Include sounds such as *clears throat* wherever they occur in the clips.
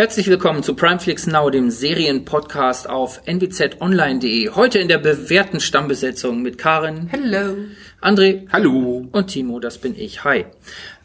Herzlich willkommen zu Primeflix Now, dem Serienpodcast auf nwzonline.de. Heute in der bewährten Stammbesetzung mit Karin. Hello. André. Hallo. Und Timo, das bin ich. Hi.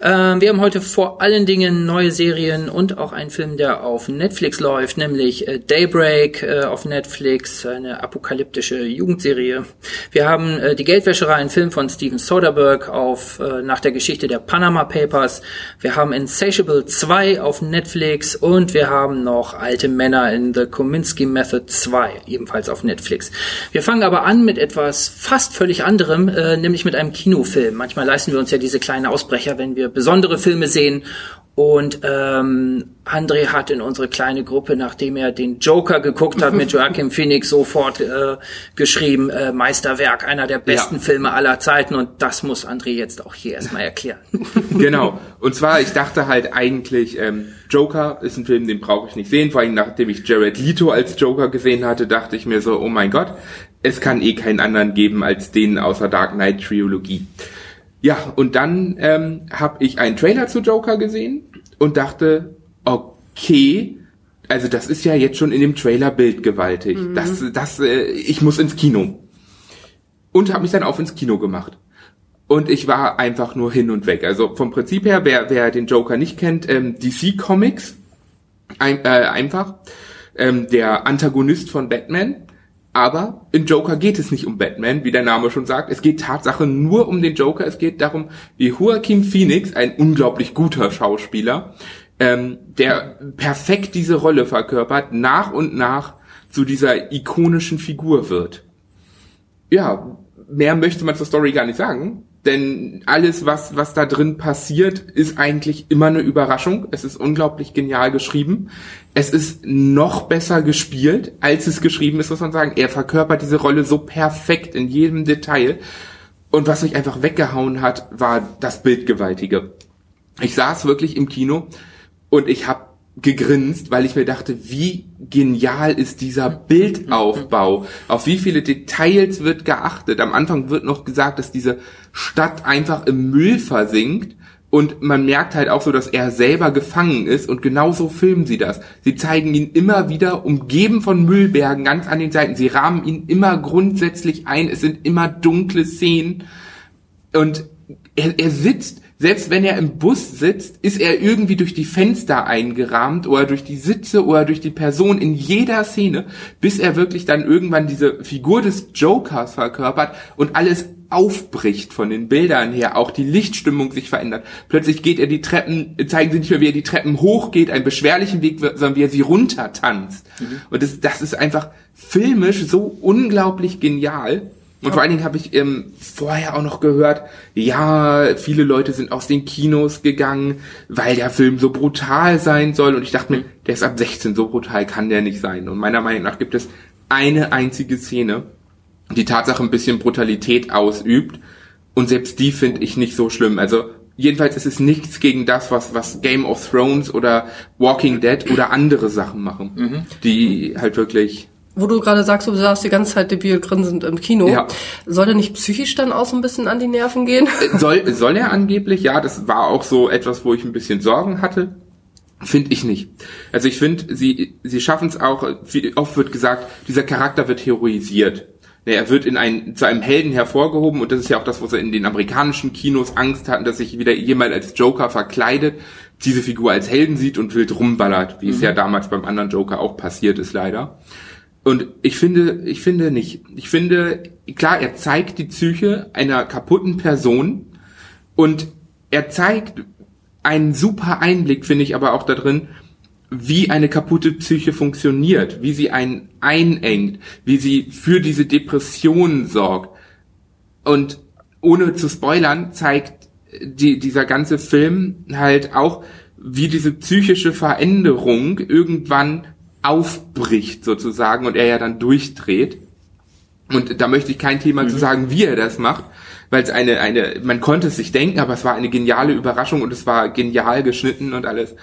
Ähm, wir haben heute vor allen Dingen neue Serien und auch einen Film, der auf Netflix läuft, nämlich äh, Daybreak äh, auf Netflix, eine apokalyptische Jugendserie. Wir haben äh, Die Geldwäscherei, ein Film von Steven Soderbergh auf, äh, nach der Geschichte der Panama Papers. Wir haben Insatiable 2 auf Netflix und wir haben noch Alte Männer in The Kominsky Method 2, ebenfalls auf Netflix. Wir fangen aber an mit etwas fast völlig anderem, äh, nämlich mit einem Kinofilm. Manchmal leisten wir uns ja diese kleinen Ausbrecher, wenn wir besondere Filme sehen. Und ähm, André hat in unsere kleine Gruppe, nachdem er den Joker geguckt hat mit *laughs* Joachim Phoenix, sofort äh, geschrieben, äh, Meisterwerk, einer der besten ja. Filme aller Zeiten. Und das muss André jetzt auch hier erstmal erklären. *laughs* Genau. Und zwar, ich dachte halt eigentlich, ähm, Joker ist ein Film, den brauche ich nicht sehen. Vor allem nachdem ich Jared Leto als Joker gesehen hatte, dachte ich mir so, oh mein Gott, es kann eh keinen anderen geben als den außer Dark Knight Trilogie. Ja, und dann ähm, habe ich einen Trailer zu Joker gesehen und dachte, okay, also das ist ja jetzt schon in dem Trailer bildgewaltig. Mhm. Das, das, äh, ich muss ins Kino. Und habe mich dann auf ins Kino gemacht. Und ich war einfach nur hin und weg. Also vom Prinzip her, wer, wer den Joker nicht kennt, ähm, DC Comics, ein, äh, einfach, ähm, der Antagonist von Batman, aber in Joker geht es nicht um Batman, wie der Name schon sagt. Es geht Tatsache nur um den Joker. Es geht darum, wie Joaquin Phoenix, ein unglaublich guter Schauspieler, ähm, der perfekt diese Rolle verkörpert, nach und nach zu dieser ikonischen Figur wird. Ja, mehr möchte man zur Story gar nicht sagen. Denn alles, was, was da drin passiert, ist eigentlich immer eine Überraschung. Es ist unglaublich genial geschrieben. Es ist noch besser gespielt, als es geschrieben ist, muss man sagen. Er verkörpert diese Rolle so perfekt in jedem Detail. Und was mich einfach weggehauen hat, war das Bildgewaltige. Ich saß wirklich im Kino und ich habe gegrinst, weil ich mir dachte, wie genial ist dieser Bildaufbau. Auf wie viele Details wird geachtet. Am Anfang wird noch gesagt, dass diese Stadt einfach im Müll versinkt. Und man merkt halt auch so, dass er selber gefangen ist und genauso filmen sie das. Sie zeigen ihn immer wieder umgeben von Müllbergen ganz an den Seiten. Sie rahmen ihn immer grundsätzlich ein. Es sind immer dunkle Szenen. Und er, er sitzt selbst wenn er im Bus sitzt, ist er irgendwie durch die Fenster eingerahmt oder durch die Sitze oder durch die Person in jeder Szene, bis er wirklich dann irgendwann diese Figur des Jokers verkörpert und alles aufbricht von den Bildern her, auch die Lichtstimmung sich verändert. Plötzlich geht er die Treppen, zeigen sie nicht mehr, wie er die Treppen hochgeht, einen beschwerlichen Weg, sondern wie er sie runter tanzt. Mhm. Und das, das ist einfach filmisch so unglaublich genial. Und vor allen Dingen habe ich ähm, vorher auch noch gehört, ja, viele Leute sind aus den Kinos gegangen, weil der Film so brutal sein soll. Und ich dachte mir, der ist ab 16, so brutal kann der nicht sein. Und meiner Meinung nach gibt es eine einzige Szene, die Tatsache ein bisschen Brutalität ausübt. Und selbst die finde ich nicht so schlimm. Also jedenfalls ist es nichts gegen das, was, was Game of Thrones oder Walking Dead oder andere Sachen machen, mhm. die halt wirklich wo du gerade sagst, du saßt die ganze Zeit debil grinsend im Kino. Ja. Soll der nicht psychisch dann auch so ein bisschen an die Nerven gehen? Äh, soll, soll er angeblich, ja, das war auch so etwas, wo ich ein bisschen Sorgen hatte. Finde ich nicht. Also ich finde, sie, sie schaffen es auch, wie oft wird gesagt, dieser Charakter wird heroisiert. Er wird in ein, zu einem Helden hervorgehoben und das ist ja auch das, wo sie in den amerikanischen Kinos Angst hatten, dass sich wieder jemand als Joker verkleidet, diese Figur als Helden sieht und wild rumballert, wie mhm. es ja damals beim anderen Joker auch passiert ist, leider. Und ich finde, ich finde nicht. Ich finde, klar, er zeigt die Psyche einer kaputten Person und er zeigt einen super Einblick, finde ich aber auch da drin, wie eine kaputte Psyche funktioniert, wie sie einen einengt, wie sie für diese Depression sorgt. Und ohne zu spoilern, zeigt die, dieser ganze Film halt auch, wie diese psychische Veränderung irgendwann aufbricht sozusagen und er ja dann durchdreht. Und da möchte ich kein Thema mhm. zu sagen, wie er das macht, weil es eine, eine, man konnte es sich denken, aber es war eine geniale Überraschung und es war genial geschnitten und alles.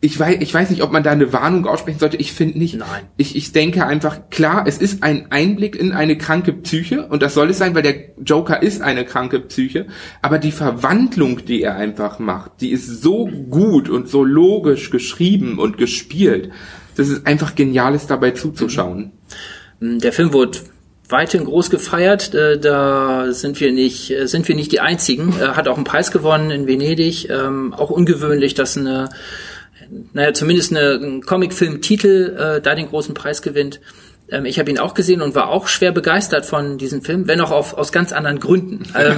Ich weiß, ich weiß nicht, ob man da eine Warnung aussprechen sollte. Ich finde nicht. Nein. Ich, ich denke einfach, klar, es ist ein Einblick in eine kranke Psyche und das soll es sein, weil der Joker ist eine kranke Psyche. Aber die Verwandlung, die er einfach macht, die ist so gut und so logisch geschrieben und gespielt. Das ist einfach geniales dabei zuzuschauen. Der Film wurde weiterhin groß gefeiert. Äh, Da sind wir nicht, äh, sind wir nicht die einzigen. Er hat auch einen Preis gewonnen in Venedig. Ähm, Auch ungewöhnlich, dass eine, naja, zumindest eine, ein Comicfilm-Titel äh, da den großen Preis gewinnt. Ähm, ich habe ihn auch gesehen und war auch schwer begeistert von diesem Film, wenn auch auf, aus ganz anderen Gründen. *laughs* Ähm,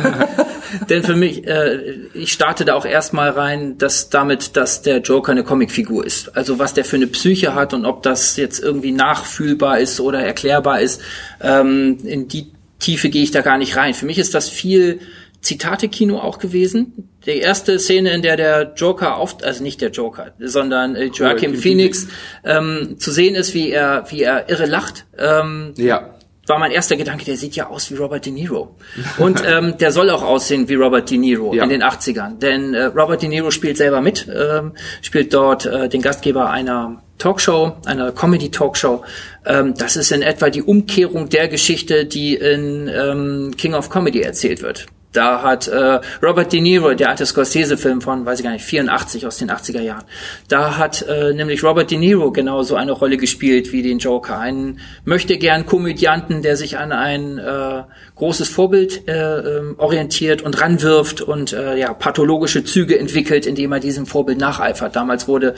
denn für mich, äh, ich starte da auch erstmal rein, dass damit, dass der Joker eine Comicfigur ist. Also was der für eine Psyche hat und ob das jetzt irgendwie nachfühlbar ist oder erklärbar ist, ähm, in die Tiefe gehe ich da gar nicht rein. Für mich ist das viel Zitate-Kino auch gewesen. Die erste Szene, in der der Joker auf, also nicht der Joker, sondern äh, Joaquin Joaquin Phoenix ähm, zu sehen ist, wie er, wie er irre lacht. Ähm, Ja. war mein erster Gedanke, der sieht ja aus wie Robert De Niro. Und *laughs* ähm, der soll auch aussehen wie Robert De Niro Ja. in den 80ern. Denn äh, Robert De Niro spielt selber mit, ähm, spielt dort äh, den Gastgeber einer Talkshow, einer Comedy-Talkshow. Ähm, das ist in etwa die Umkehrung der Geschichte, die in ähm, King of Comedy erzählt wird. Da hat äh, Robert De Niro, der alte Scorsese-Film von, weiß ich gar nicht, 84 aus den 80er Jahren, da hat äh, nämlich Robert De Niro genauso eine Rolle gespielt wie den Joker. Einen möchte gern Komödianten, der sich an ein äh, großes Vorbild äh, ähm, orientiert und ranwirft und äh, ja pathologische Züge entwickelt, indem er diesem Vorbild nacheifert. Damals wurde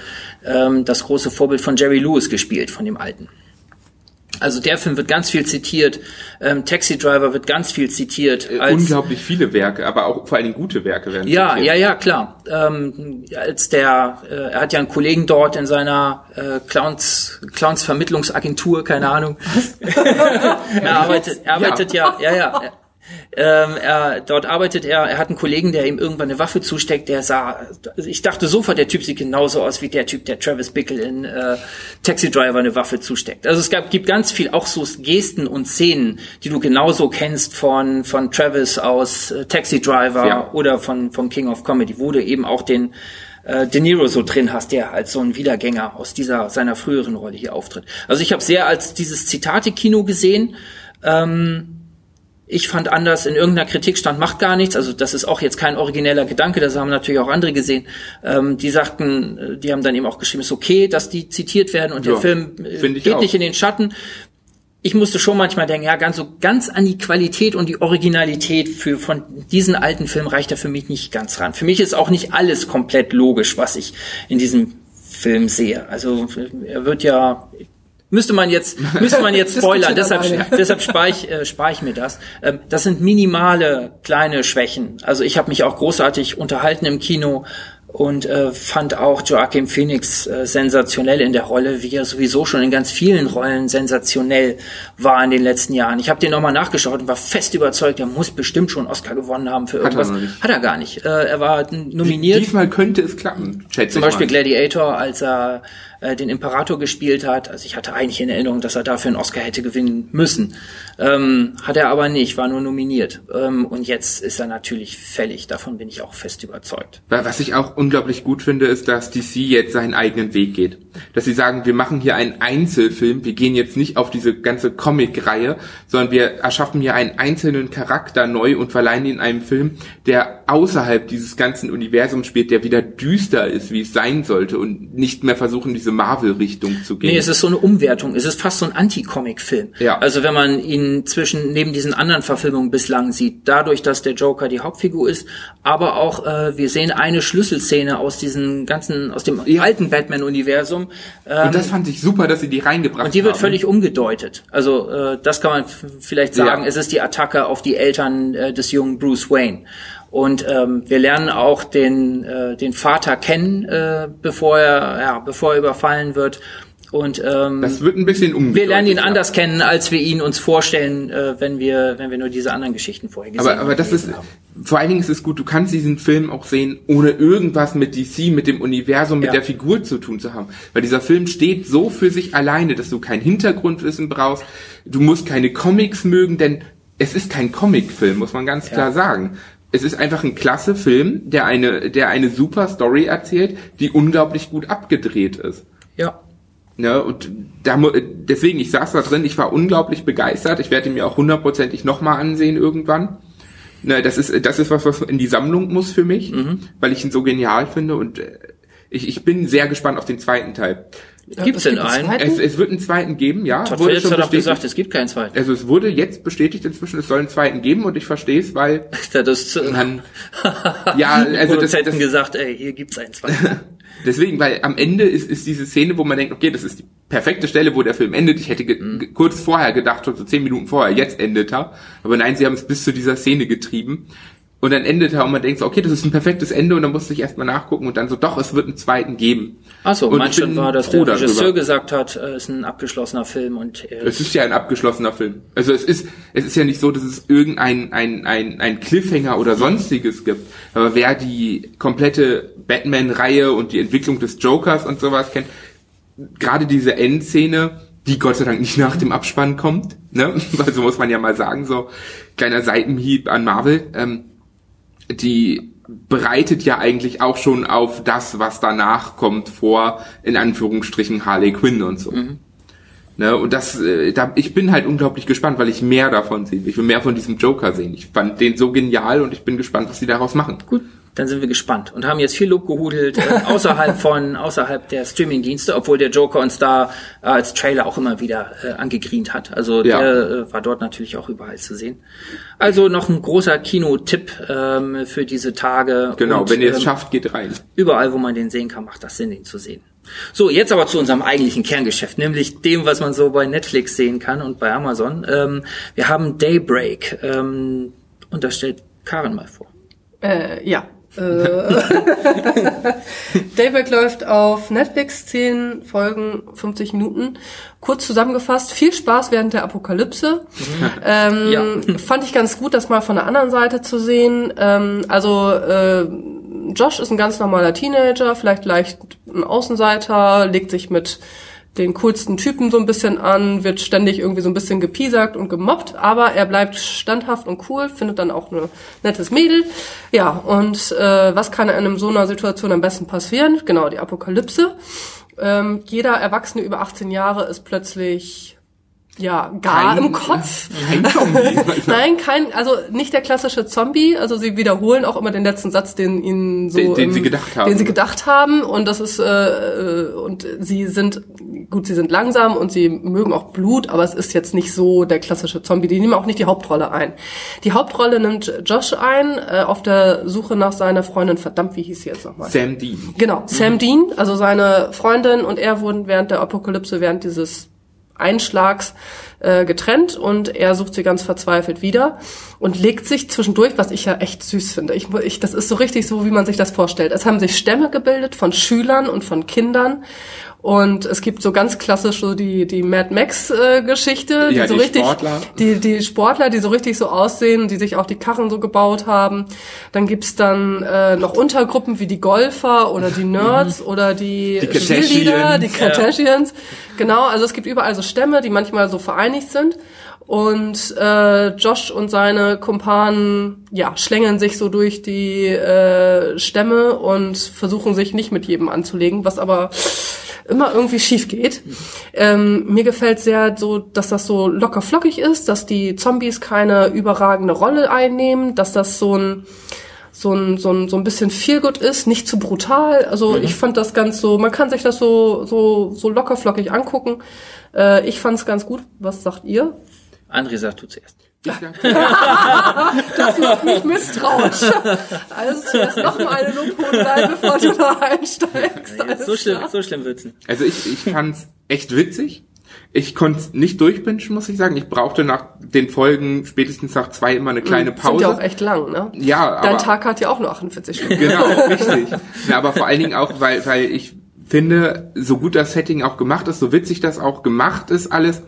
ähm, das große Vorbild von Jerry Lewis gespielt, von dem Alten. Also der Film wird ganz viel zitiert, ähm, Taxi Driver wird ganz viel zitiert. als- Unglaublich viele Werke, aber auch vor allen Dingen gute Werke werden ja, zitiert. ja, ja, klar. Ähm, als der, äh, er hat ja einen Kollegen dort in seiner äh, Clowns, Clowns Vermittlungsagentur, keine Ahnung. *laughs* er arbeitet, er arbeitet ja, ja, ja. Ähm, er, dort arbeitet er, er hat einen Kollegen, der ihm irgendwann eine Waffe zusteckt, der sah, also ich dachte sofort, der Typ sieht genauso aus wie der Typ, der Travis Bickle in äh, Taxi Driver eine Waffe zusteckt. Also es gab, gibt ganz viel auch so Gesten und Szenen, die du genauso kennst von, von Travis aus äh, Taxi Driver Ja. oder von, vom King of Comedy, wo du eben auch den äh, De Niro so drin hast, der als so ein Wiedergänger aus dieser seiner früheren Rolle hier auftritt. Also ich habe sehr als dieses Zitate-Kino gesehen. Ähm, ich fand anders, in irgendeiner Kritik stand, macht gar nichts. Also das ist auch jetzt kein origineller Gedanke, das haben natürlich auch andere gesehen. Ähm, die sagten, äh, die haben dann eben auch geschrieben, es ist okay, dass die zitiert werden und Ja, der Film äh, geht auch. nicht in den Schatten. Ich musste schon manchmal denken, ja, ganz so ganz an die Qualität und die Originalität für von diesen alten Filmen reicht er für mich nicht ganz ran. Für mich ist auch nicht alles komplett logisch, was ich in diesem Film sehe. Also er wird ja müsste man jetzt müsste man jetzt *laughs* spoilern, deshalb deshalb spare ich, äh, spare ich mir das. Ähm, das sind minimale kleine Schwächen. Also ich habe mich auch großartig unterhalten im Kino und äh, fand auch Joachim Phoenix äh, sensationell in der Rolle, wie er sowieso schon in ganz vielen Rollen sensationell war in den letzten Jahren. Ich habe den nochmal nachgeschaut und war fest überzeugt, er muss bestimmt schon Oscar gewonnen haben für er irgendwas. noch nicht. Hat er gar nicht. Äh, er war nominiert. Diesmal könnte es klappen, schätze Zum ich Beispiel mal. Gladiator, als er äh, den Imperator gespielt hat. Also ich hatte eigentlich in Erinnerung, dass er dafür einen Oscar hätte gewinnen müssen. Ähm, hat er aber nicht, war nur nominiert. Ähm, und jetzt ist er natürlich fällig. Davon bin ich auch fest überzeugt. Was ich auch unglaublich gut finde, ist, dass DC jetzt seinen eigenen Weg geht. Dass sie sagen, wir machen hier einen Einzelfilm, wir gehen jetzt nicht auf diese ganze Comic-Reihe, sondern wir erschaffen hier einen einzelnen Charakter neu und verleihen ihn einem Film, der außerhalb dieses ganzen Universums spielt, der wieder düster ist, wie es sein sollte und nicht mehr versuchen, diese Marvel-Richtung zu gehen. Nee, es ist so eine Umwertung. Es ist fast so ein Anti-Comic-Film. Ja. Also wenn man ihn zwischen neben diesen anderen Verfilmungen bislang sieht, dadurch, dass der Joker die Hauptfigur ist, aber auch äh, wir sehen eine Schlüsselszene aus diesen ganzen, aus dem alten Batman-Universum. Ähm, und das fand ich super, dass sie die reingebracht Und die wird haben. völlig umgedeutet. Also äh, das kann man vielleicht sagen. Ja. Es ist die Attacke auf die Eltern äh, des jungen Bruce Wayne. Und ähm, wir lernen auch den äh, den Vater kennen, äh, bevor er ja bevor er überfallen wird. Und ähm, das wird ein bisschen umgedeutet. wir lernen ihn ja. anders kennen, als wir ihn uns vorstellen, äh, wenn wir wenn wir nur diese anderen Geschichten vorher gesehen Aber, aber und das ist, haben. vor allen Dingen ist es gut, du kannst diesen Film auch sehen, ohne irgendwas mit DC, mit dem Universum, mit Ja. der Figur zu tun zu haben. Weil dieser Film steht so für sich alleine, dass du kein Hintergrundwissen brauchst, du musst keine Comics mögen, denn es ist kein Comicfilm, muss man ganz klar sagen. Es ist einfach ein klasse Film, der eine, der eine super Story erzählt, die unglaublich gut abgedreht ist. Ja. Ne, und da, deswegen, ich saß da drin, ich war unglaublich begeistert. Ich werde ihn mir auch hundertprozentig nochmal ansehen irgendwann. Ne, das ist, das ist was, was in die Sammlung muss für mich, weil ich ihn so genial finde und äh, ich, ich bin sehr gespannt auf den zweiten Teil. Gibt's es denn gibt einen? Es, es wird einen zweiten geben, ja. Todd wurde Phillips schon hat bestätigt. gesagt, es gibt keinen zweiten. Also es wurde jetzt bestätigt inzwischen, es soll einen zweiten geben und ich verstehe es, weil *laughs* Das, *laughs* man *laughs* ja, also das, das gesagt, ey, hier gibt's einen zweiten. deswegen, weil am Ende ist, ist diese Szene, wo man denkt, okay, das ist die perfekte Stelle, wo der Film endet. Ich hätte ge- kurz vorher gedacht, schon so zehn Minuten vorher, jetzt endet er. Aber nein, sie haben es bis zu dieser Szene getrieben. Und dann endet er und man denkt so, okay, das ist ein perfektes Ende und dann musste ich erstmal nachgucken und dann so, doch, es wird einen zweiten geben. Achso, Und mein Stand war, dass der Regisseur darüber. gesagt hat, äh, es ist ein abgeschlossener Film und er Es ist ja ein abgeschlossener Film. Also es ist, es ist ja nicht so, dass es irgendein ein, ein, ein Cliffhanger oder sonstiges gibt. Aber wer die komplette Batman-Reihe und die Entwicklung des Jokers und sowas kennt, gerade diese Endszene, die Gott sei Dank nicht nach dem Abspann kommt, ne? *laughs* Also muss man ja mal sagen, so kleiner Seitenhieb an Marvel, ähm, die bereitet ja eigentlich auch schon auf das, was danach kommt, vor, in Anführungsstrichen, Harley Quinn und so. Ne, und das, äh, da, ich bin halt unglaublich gespannt, weil ich mehr davon sehe. Ich will mehr von diesem Joker sehen. Ich fand den so genial und ich bin gespannt, was sie daraus machen. Gut, dann sind wir gespannt und haben jetzt viel Lob gehudelt äh, *laughs* außerhalb von außerhalb der Streamingdienste, obwohl der Joker uns da äh, als Trailer auch immer wieder äh, angegrient hat. Also Ja. der äh, war dort natürlich auch überall zu sehen. Also noch ein großer Kinotipp ähm, für diese Tage. Genau, Und, wenn ihr es ähm, schafft, geht rein. überall, wo man den sehen kann, macht das Sinn, den zu sehen. So, jetzt aber zu unserem eigentlichen Kerngeschäft, nämlich dem, was man so bei Netflix sehen kann und bei Amazon. Ähm, wir haben Daybreak ähm, und das stellt Karin mal vor. Äh, ja. Äh, *laughs* Daybreak läuft auf Netflix, 10 Folgen, 50 Minuten. Kurz zusammengefasst, viel Spaß während der Apokalypse. *laughs* Ähm, Ja. Fand ich ganz gut, das mal von der anderen Seite zu sehen. Ähm, also äh, Josh ist ein ganz normaler Teenager, vielleicht leicht ein Außenseiter, legt sich mit den coolsten Typen so ein bisschen an, wird ständig irgendwie so ein bisschen gepiesackt und gemobbt, aber er bleibt standhaft und cool, findet dann auch ein nettes Mädel. Ja, und äh, was kann in so einer Situation am besten passieren? Genau, die Apokalypse. Ähm, jeder Erwachsene über 18 Jahre ist plötzlich ja, gar Kein- im Kopf. Kein Zombie. *laughs* Nein, kein, also nicht der klassische Zombie. Also sie wiederholen auch immer den letzten Satz, den ihnen so, Den- den im- sie gedacht haben. den sie gedacht haben. Und das ist äh, äh, und sie sind gut, sie sind langsam und sie mögen auch Blut, aber es ist jetzt nicht so der klassische Zombie. Die nehmen auch nicht die Hauptrolle ein. Die Hauptrolle nimmt Josh ein äh, auf der Suche nach seiner Freundin. Verdammt, wie hieß sie jetzt nochmal? Sam Dean. Genau, Sam Dean, also seine Freundin und er wurden während der Apokalypse, während dieses Einschlags äh, getrennt und er sucht sie ganz verzweifelt wieder und legt sich zwischendurch, was ich ja echt süß finde. Ich, ich, das ist so richtig so, wie man sich das vorstellt. Es haben sich Stämme gebildet von Schülern und von Kindern und es gibt so ganz klassisch so die, die Mad Max äh, Geschichte, Ja, die so die richtig, Sportler. die, die Sportler, die so richtig so aussehen, die sich auch die Karren so gebaut haben. Dann gibt's dann äh, noch Untergruppen wie die Golfer oder die Nerds *laughs* oder die, Die Cheerleader, die Kardashians. Kardashians. Genau, also es gibt überall so Stämme, die manchmal so vereinigt sind. Und äh, Josh und seine Kumpanen ja, schlängeln sich so durch die äh, Stämme und versuchen sich nicht mit jedem anzulegen, was aber immer irgendwie schief geht. Ähm, mir gefällt sehr so, dass das so locker flockig ist, dass die Zombies keine überragende Rolle einnehmen, dass das so ein so ein, so ein, so ein bisschen Feelgood ist, nicht zu brutal. Also ich fand das ganz so, man kann sich das so, so, so locker flockig angucken. Äh, ich fand es ganz gut. Was sagt ihr? André sagt du zuerst. *laughs* Das macht mich misstrauisch. Also zuerst noch mal eine Lobhudelei, bevor du da einsteigst. Alles So schlimm, klar. so schlimm wird's nicht. Also ich, ich fand's echt witzig. Ich konnte nicht durchbingen, muss ich sagen. Ich brauchte nach den Folgen spätestens nach zwei immer eine kleine Pause. Sind ja auch echt lang, ne? Ja, Dein aber Tag hat ja auch nur 48 Stunden. genau, richtig. Ja, aber vor allen Dingen auch, weil, weil ich finde, so gut das Setting auch gemacht ist, so witzig das auch gemacht ist, alles.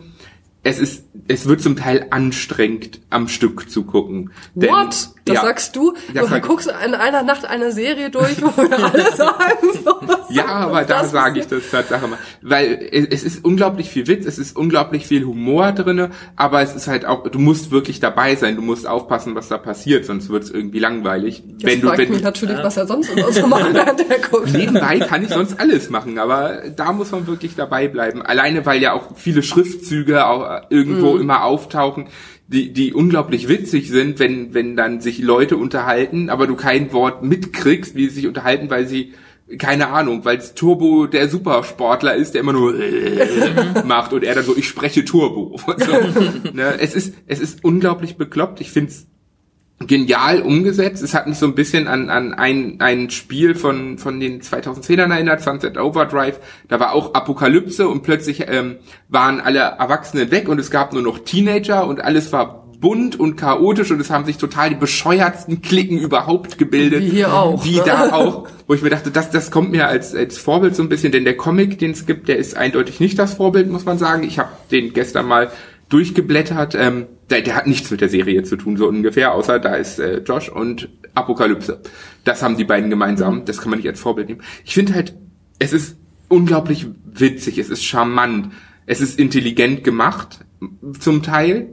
Es ist, es wird zum Teil anstrengend, am Stück zu gucken. Denn, What? Das Ja. sagst du. Das du sag guckst in einer Nacht eine Serie durch, wo wir alle *laughs* sagen, so, was Ja, aber da sage ich das Tatsache mal. Weil es, es ist unglaublich viel Witz, es ist unglaublich viel Humor drinne, aber es ist halt auch, du musst wirklich dabei sein, du musst aufpassen, was da passiert, sonst wird es irgendwie langweilig. Jetzt wenn du, wenn, mich natürlich, was er sonst immer so macht, *laughs* während er guckt. Nebenbei kann ich sonst alles machen, aber da muss man wirklich dabei bleiben. Alleine, weil ja auch viele Schriftzüge auch irgendwo immer auftauchen, die, die unglaublich witzig sind, wenn, wenn dann sich Leute unterhalten, aber du kein Wort mitkriegst, wie sie sich unterhalten, weil sie keine Ahnung, weil es Turbo der Supersportler ist, der immer nur *laughs* macht und er dann so, ich spreche Turbo. *laughs* So. ne? Es ist, es ist unglaublich bekloppt. Ich find's genial umgesetzt. Es hat mich so ein bisschen an, an ein, ein Spiel von, von den 2010ern erinnert, Sunset Overdrive. Da war auch Apokalypse und plötzlich ähm, waren alle Erwachsenen weg und es gab nur noch Teenager und alles war bunt und chaotisch und es haben sich total die bescheuertsten Klicken überhaupt gebildet. Wie hier auch, Wie ne? da auch. Wo ich mir dachte, das, das kommt mir als, als Vorbild so ein bisschen, denn der Comic, den es gibt, der ist eindeutig nicht das Vorbild, muss man sagen. Ich habe den gestern mal durchgeblättert. Ähm, der, der hat nichts mit der Serie zu tun, so ungefähr, außer da ist äh, Josh und Apokalypse. Das haben die beiden gemeinsam. Das kann man nicht als Vorbild nehmen. Ich finde halt, es ist unglaublich witzig, es ist charmant, es ist intelligent gemacht, zum Teil.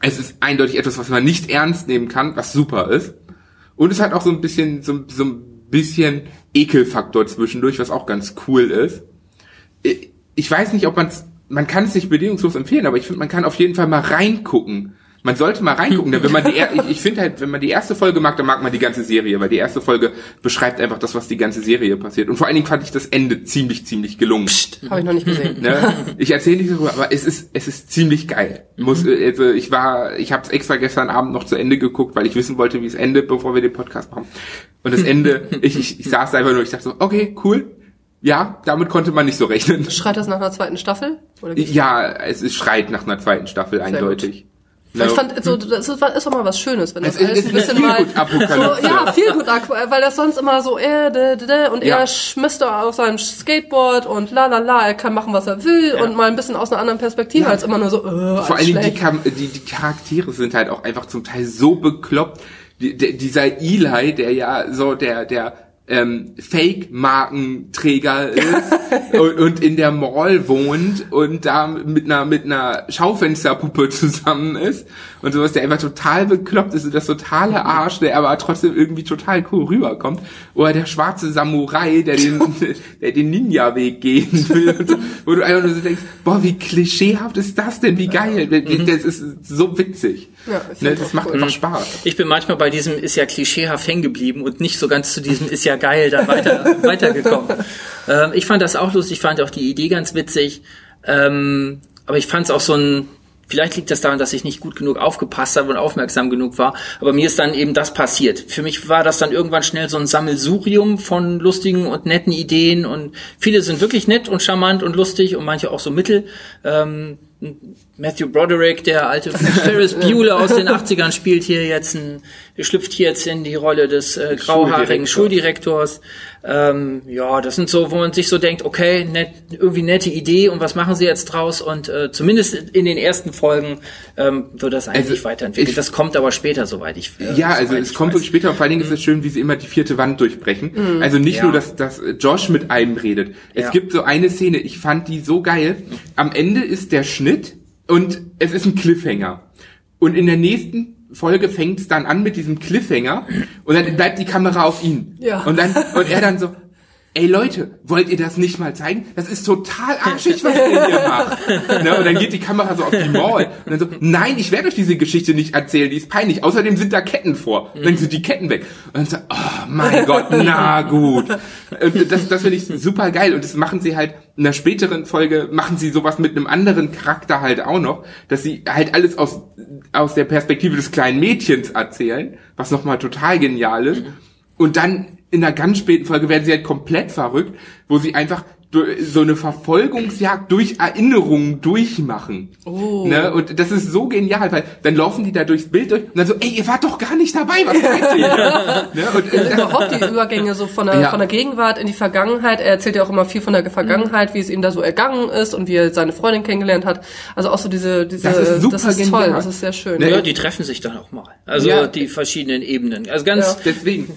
Es ist eindeutig etwas, was man nicht ernst nehmen kann, was super ist. Und es hat auch so ein bisschen, so, so ein bisschen Ekelfaktor zwischendurch, was auch ganz cool ist. Ich weiß nicht, ob man's, man kann es nicht bedingungslos empfehlen, aber ich finde, man kann auf jeden Fall mal reingucken. Man sollte mal reingucken, denn wenn man die, er- *laughs* ich, ich finde halt, wenn man die erste Folge mag, dann mag man die ganze Serie, weil die erste Folge beschreibt einfach das, was die ganze Serie passiert. Und vor allen Dingen fand ich das Ende ziemlich, ziemlich gelungen. Habe ich noch nicht gesehen. Ne? Ich erzähle nicht darüber, aber es ist es ist ziemlich geil. Muss äh, also ich war ich habe es extra gestern Abend noch zu Ende geguckt, weil ich wissen wollte, wie es endet, bevor wir den Podcast machen. Und das Ende, *laughs* ich, ich, ich saß einfach nur, ich dachte so, okay, cool. Ja, damit konnte man nicht so rechnen. Schreit das nach einer zweiten Staffel? Ja, es ist schreit nach einer zweiten Staffel eindeutig. Weil Ich Ne? fand, so, das ist, ist doch mal was Schönes, wenn das Es ist- alles es ein ist bisschen viel mal gut. So, ja, viel gut, weil das sonst immer so, äh, dä, dä, dä, und Ja. er schmisst da auf seinem Skateboard und la la la, er kann machen, was er will und mal ein bisschen aus einer anderen Perspektive, als immer nur so, äh, Vor allen Dingen die, die Charaktere sind halt auch einfach zum Teil so bekloppt. Die, der, dieser Eli, der ja so der der ähm, Fake-Markenträger ist *laughs* und, und in der Mall wohnt und da mit einer mit einer Schaufensterpuppe zusammen ist und sowas, der einfach total bekloppt ist und das totale Arsch, der aber trotzdem irgendwie total cool rüberkommt. Oder der schwarze Samurai, der den *laughs* der den Ninja-Weg gehen will, und so, wo du einfach nur so denkst, boah, wie klischeehaft ist das denn, wie geil, das ist so witzig. Ja, ich ne, das macht cool. einfach Spaß. Ich bin manchmal bei diesem ist ja klischeehaft hängen geblieben und nicht so ganz zu diesem ist ja geil dann weiter, *laughs* weitergekommen. Ähm, ich fand das auch lustig, ich fand auch die Idee ganz witzig. Ähm, aber ich fand es auch so ein, vielleicht liegt das daran, dass ich nicht gut genug aufgepasst habe und aufmerksam genug war. Aber mir ist dann eben das passiert. Für mich war das dann irgendwann schnell so ein Sammelsurium von lustigen und netten Ideen und viele sind wirklich nett und charmant und lustig und manche auch so mittel. Ähm, Matthew Broderick, der alte *laughs* Ferris Bueller aus den 80ern, spielt hier jetzt ein, schlüpft hier jetzt in die Rolle des äh, grauhaarigen Schuldirektors. Ähm, ja, das sind so, wo man sich so denkt, okay, nett, irgendwie nette Idee und was machen sie jetzt draus? Und äh, zumindest in den ersten Folgen ähm, wird das eigentlich Also, weiterentwickelt. ich- das kommt aber später, soweit ich äh, Ja, also es kommt weiß. später und vor allen Dingen ist es schön, wie sie immer die vierte Wand durchbrechen. Also nicht Ja. nur, dass, dass Josh mit einem redet. Es Ja. gibt so eine Szene, ich fand die so geil. Am Ende ist der Schnitt und es ist ein Cliffhanger. Und in der nächsten Folge fängt es dann an mit diesem Cliffhanger und dann bleibt die Kamera auf ihn. Ja. Und dann, und er dann so, Ey Leute, wollt ihr das nicht mal zeigen? Das ist total arschig, was ihr hier macht. Ne? Und dann geht die Kamera so auf die Mall und dann so, nein, ich werde euch diese Geschichte nicht erzählen, die ist peinlich. Außerdem sind da Ketten vor. Und dann sind die Ketten weg. Und dann so, oh mein Gott, na gut. Und das, das finde ich super geil. Und das machen sie halt in der späteren Folge, machen sie sowas mit einem anderen Charakter halt auch noch, dass sie halt alles aus, aus der Perspektive des kleinen Mädchens erzählen, was nochmal total genial ist. Und dann in einer ganz späten Folge werden sie halt komplett verrückt, wo sie einfach so eine Verfolgungsjagd durch Erinnerungen durchmachen. Oh. Ne? Und das ist so genial, weil dann laufen die da durchs Bild durch und dann so, ey, ihr wart doch gar nicht dabei, was seid ihr? *laughs* ne? Und Also überhaupt die Übergänge so von der, Ja. von der Gegenwart in die Vergangenheit. Er erzählt ja auch immer viel von der Vergangenheit, wie es ihm da so ergangen ist und wie er seine Freundin kennengelernt hat. Also auch so diese, diese, Das ist super das ist genial. toll, das ist sehr schön. Ne? Ja, die treffen sich dann auch mal. Also Ja. die verschiedenen Ebenen. Also ganz Ja. deswegen.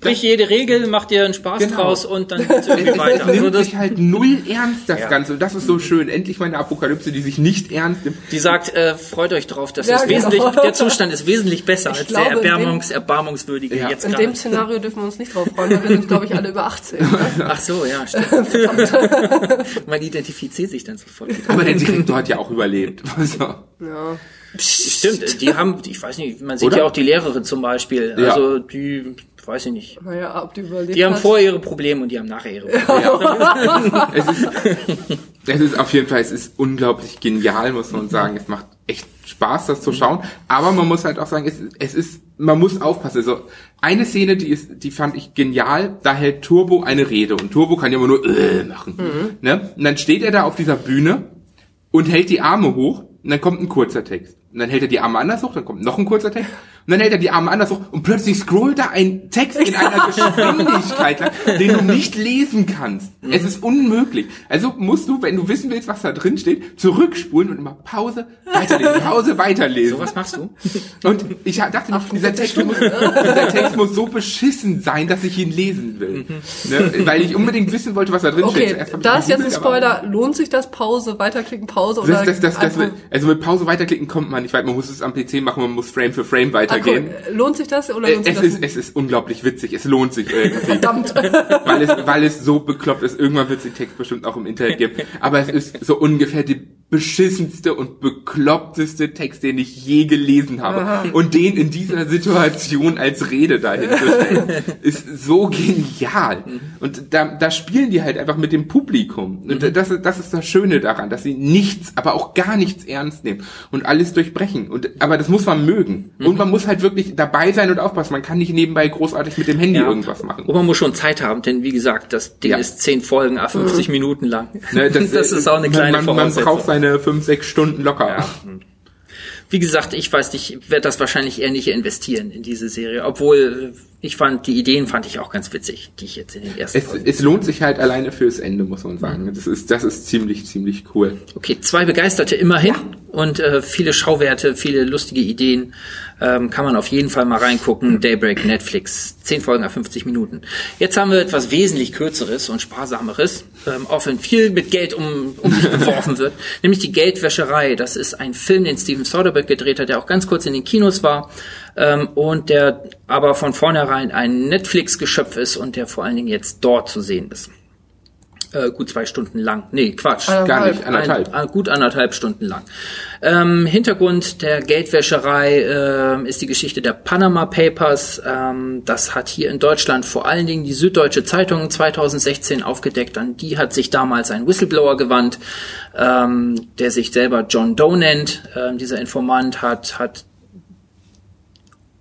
brich jede Regel, mach dir einen Spaß Genau. draus und dann geht's irgendwie Es, weiter. Also das, halt null ernst, das Ja. Ganze. Und das ist so schön. Endlich mal eine Apokalypse, die sich nicht ernst nimmt. die sagt, äh, freut euch drauf, das Ja, ist genau. wesentlich, der Zustand ist wesentlich besser Ich als glaube, der in dem- Erbarmungs, Erbarmungswürdige Ja. jetzt In gerade. dem Szenario dürfen wir uns nicht drauf freuen, weil wir sind, glaube ich, alle über 18. Ne? *laughs* Ach so, ja, stimmt. *laughs* Man identifiziert sich dann sofort. wieder. Aber der Direktor hat ja auch überlebt. *laughs* Also, Ja. Stimmt, die haben, ich weiß nicht, man sieht Oder? ja auch die Lehrerin zum Beispiel. Ja. Also die, weiß ich nicht. Naja, ob die überlebt Die haben hat. vorher ihre Probleme und die haben nachher ihre Probleme. es ist, es ist auf jeden Fall, es ist unglaublich genial, muss man sagen. Es macht echt Spaß, das zu schauen. Aber man muss halt auch sagen, es, es ist, man muss aufpassen. Also eine Szene, die ist, die fand ich genial. Da hält Turbo eine Rede und Turbo kann ja immer nur äh machen. Ne? Und dann steht er da auf dieser Bühne und hält die Arme hoch und dann kommt ein kurzer Text. Und dann hält er die Arme anders hoch, dann kommt noch ein kurzer Text. Und dann hält er die Arme anders hoch und plötzlich scrollt da ein Text in einer *laughs* Geschwindigkeit lang, den du nicht lesen kannst. Es ist unmöglich. Also musst du, wenn du wissen willst, was da drin steht, zurückspulen und immer Pause, weiterlesen, *laughs* Pause, weiterlesen. So was machst du? Und ich dachte, mir, dieser Text, muss, dieser Text muss so beschissen sein, dass ich ihn lesen will. Ne? Weil ich unbedingt wissen wollte, was da drin steht. Okay, hab ich da ist jetzt ein Spoiler. Lohnt sich das? Pause, weiterklicken, Pause oder das, das, das, das, also mit Pause weiterklicken kommt man nicht weit. Man muss es am PC machen, man muss Frame für Frame Ah, weitergehen. cool. Lohnt sich das oder Äh, lohnt sich es das ist, es ist unglaublich witzig. Es lohnt sich irgendwie. Verdammt. *laughs* weil, es, weil es so bekloppt ist. Irgendwann wird es den Text bestimmt auch im Internet geben. Aber es ist so ungefähr die beschissenste und bekloppteste Text, den ich je gelesen habe. Und den in dieser Situation als Rede dahin zu stellen, *laughs* ist so genial. Und da, da spielen die halt einfach mit dem Publikum. Und das, ist- das ist das Schöne daran, dass sie nichts, aber auch gar nichts ernst nehmen und alles durchbrechen. Und, aber das muss man mögen. Und man muss halt wirklich dabei sein und aufpassen. Man kann nicht nebenbei großartig mit dem Handy irgendwas machen. Und man muss schon Zeit haben, denn wie gesagt, das Ding Ja. ist zehn Folgen, a 50 Minuten lang. Ne, *laughs* das, ist auch eine man- kleine man, man Voraussetzung. braucht seine fünf, sechs Stunden locker. Wie gesagt, ich weiß nicht, ich werde das wahrscheinlich eher nicht investieren in diese Serie, obwohl ich fand, die Ideen fand ich auch ganz witzig, die ich jetzt in den ersten Es, Folgen. es lohnt sich halt alleine fürs Ende, muss man sagen. Das ist, das ist ziemlich, ziemlich cool. Okay, zwei Begeisterte immerhin und äh, viele Schauwerte, viele lustige Ideen. Ähm, kann man auf jeden Fall mal reingucken. Daybreak, Netflix, 10 Folgen a 50 Minuten. Jetzt haben wir etwas wesentlich kürzeres und sparsameres, ähm, auch wenn viel mit Geld um, um sich geworfen wird, *laughs* nämlich die Geldwäscherei. Das ist ein Film, den Steven Soderbergh gedreht hat, der auch ganz kurz in den Kinos war ähm, und der aber von vornherein ein Netflix-Geschöpf ist und der vor allen Dingen jetzt dort zu sehen ist. Äh, gut zwei Stunden lang. Nee, Quatsch. Gar nicht, anderthalb. ein, gut anderthalb Stunden lang. Ähm, Hintergrund der Geldwäscherei ähm, ist die Geschichte der Panama Papers. Ähm, das hat hier in Deutschland vor allen Dingen die Süddeutsche Zeitung 2016 aufgedeckt. An die hat sich damals ein Whistleblower gewandt, ähm, der sich selber John Doe nennt. Ähm, dieser Informant hat, hat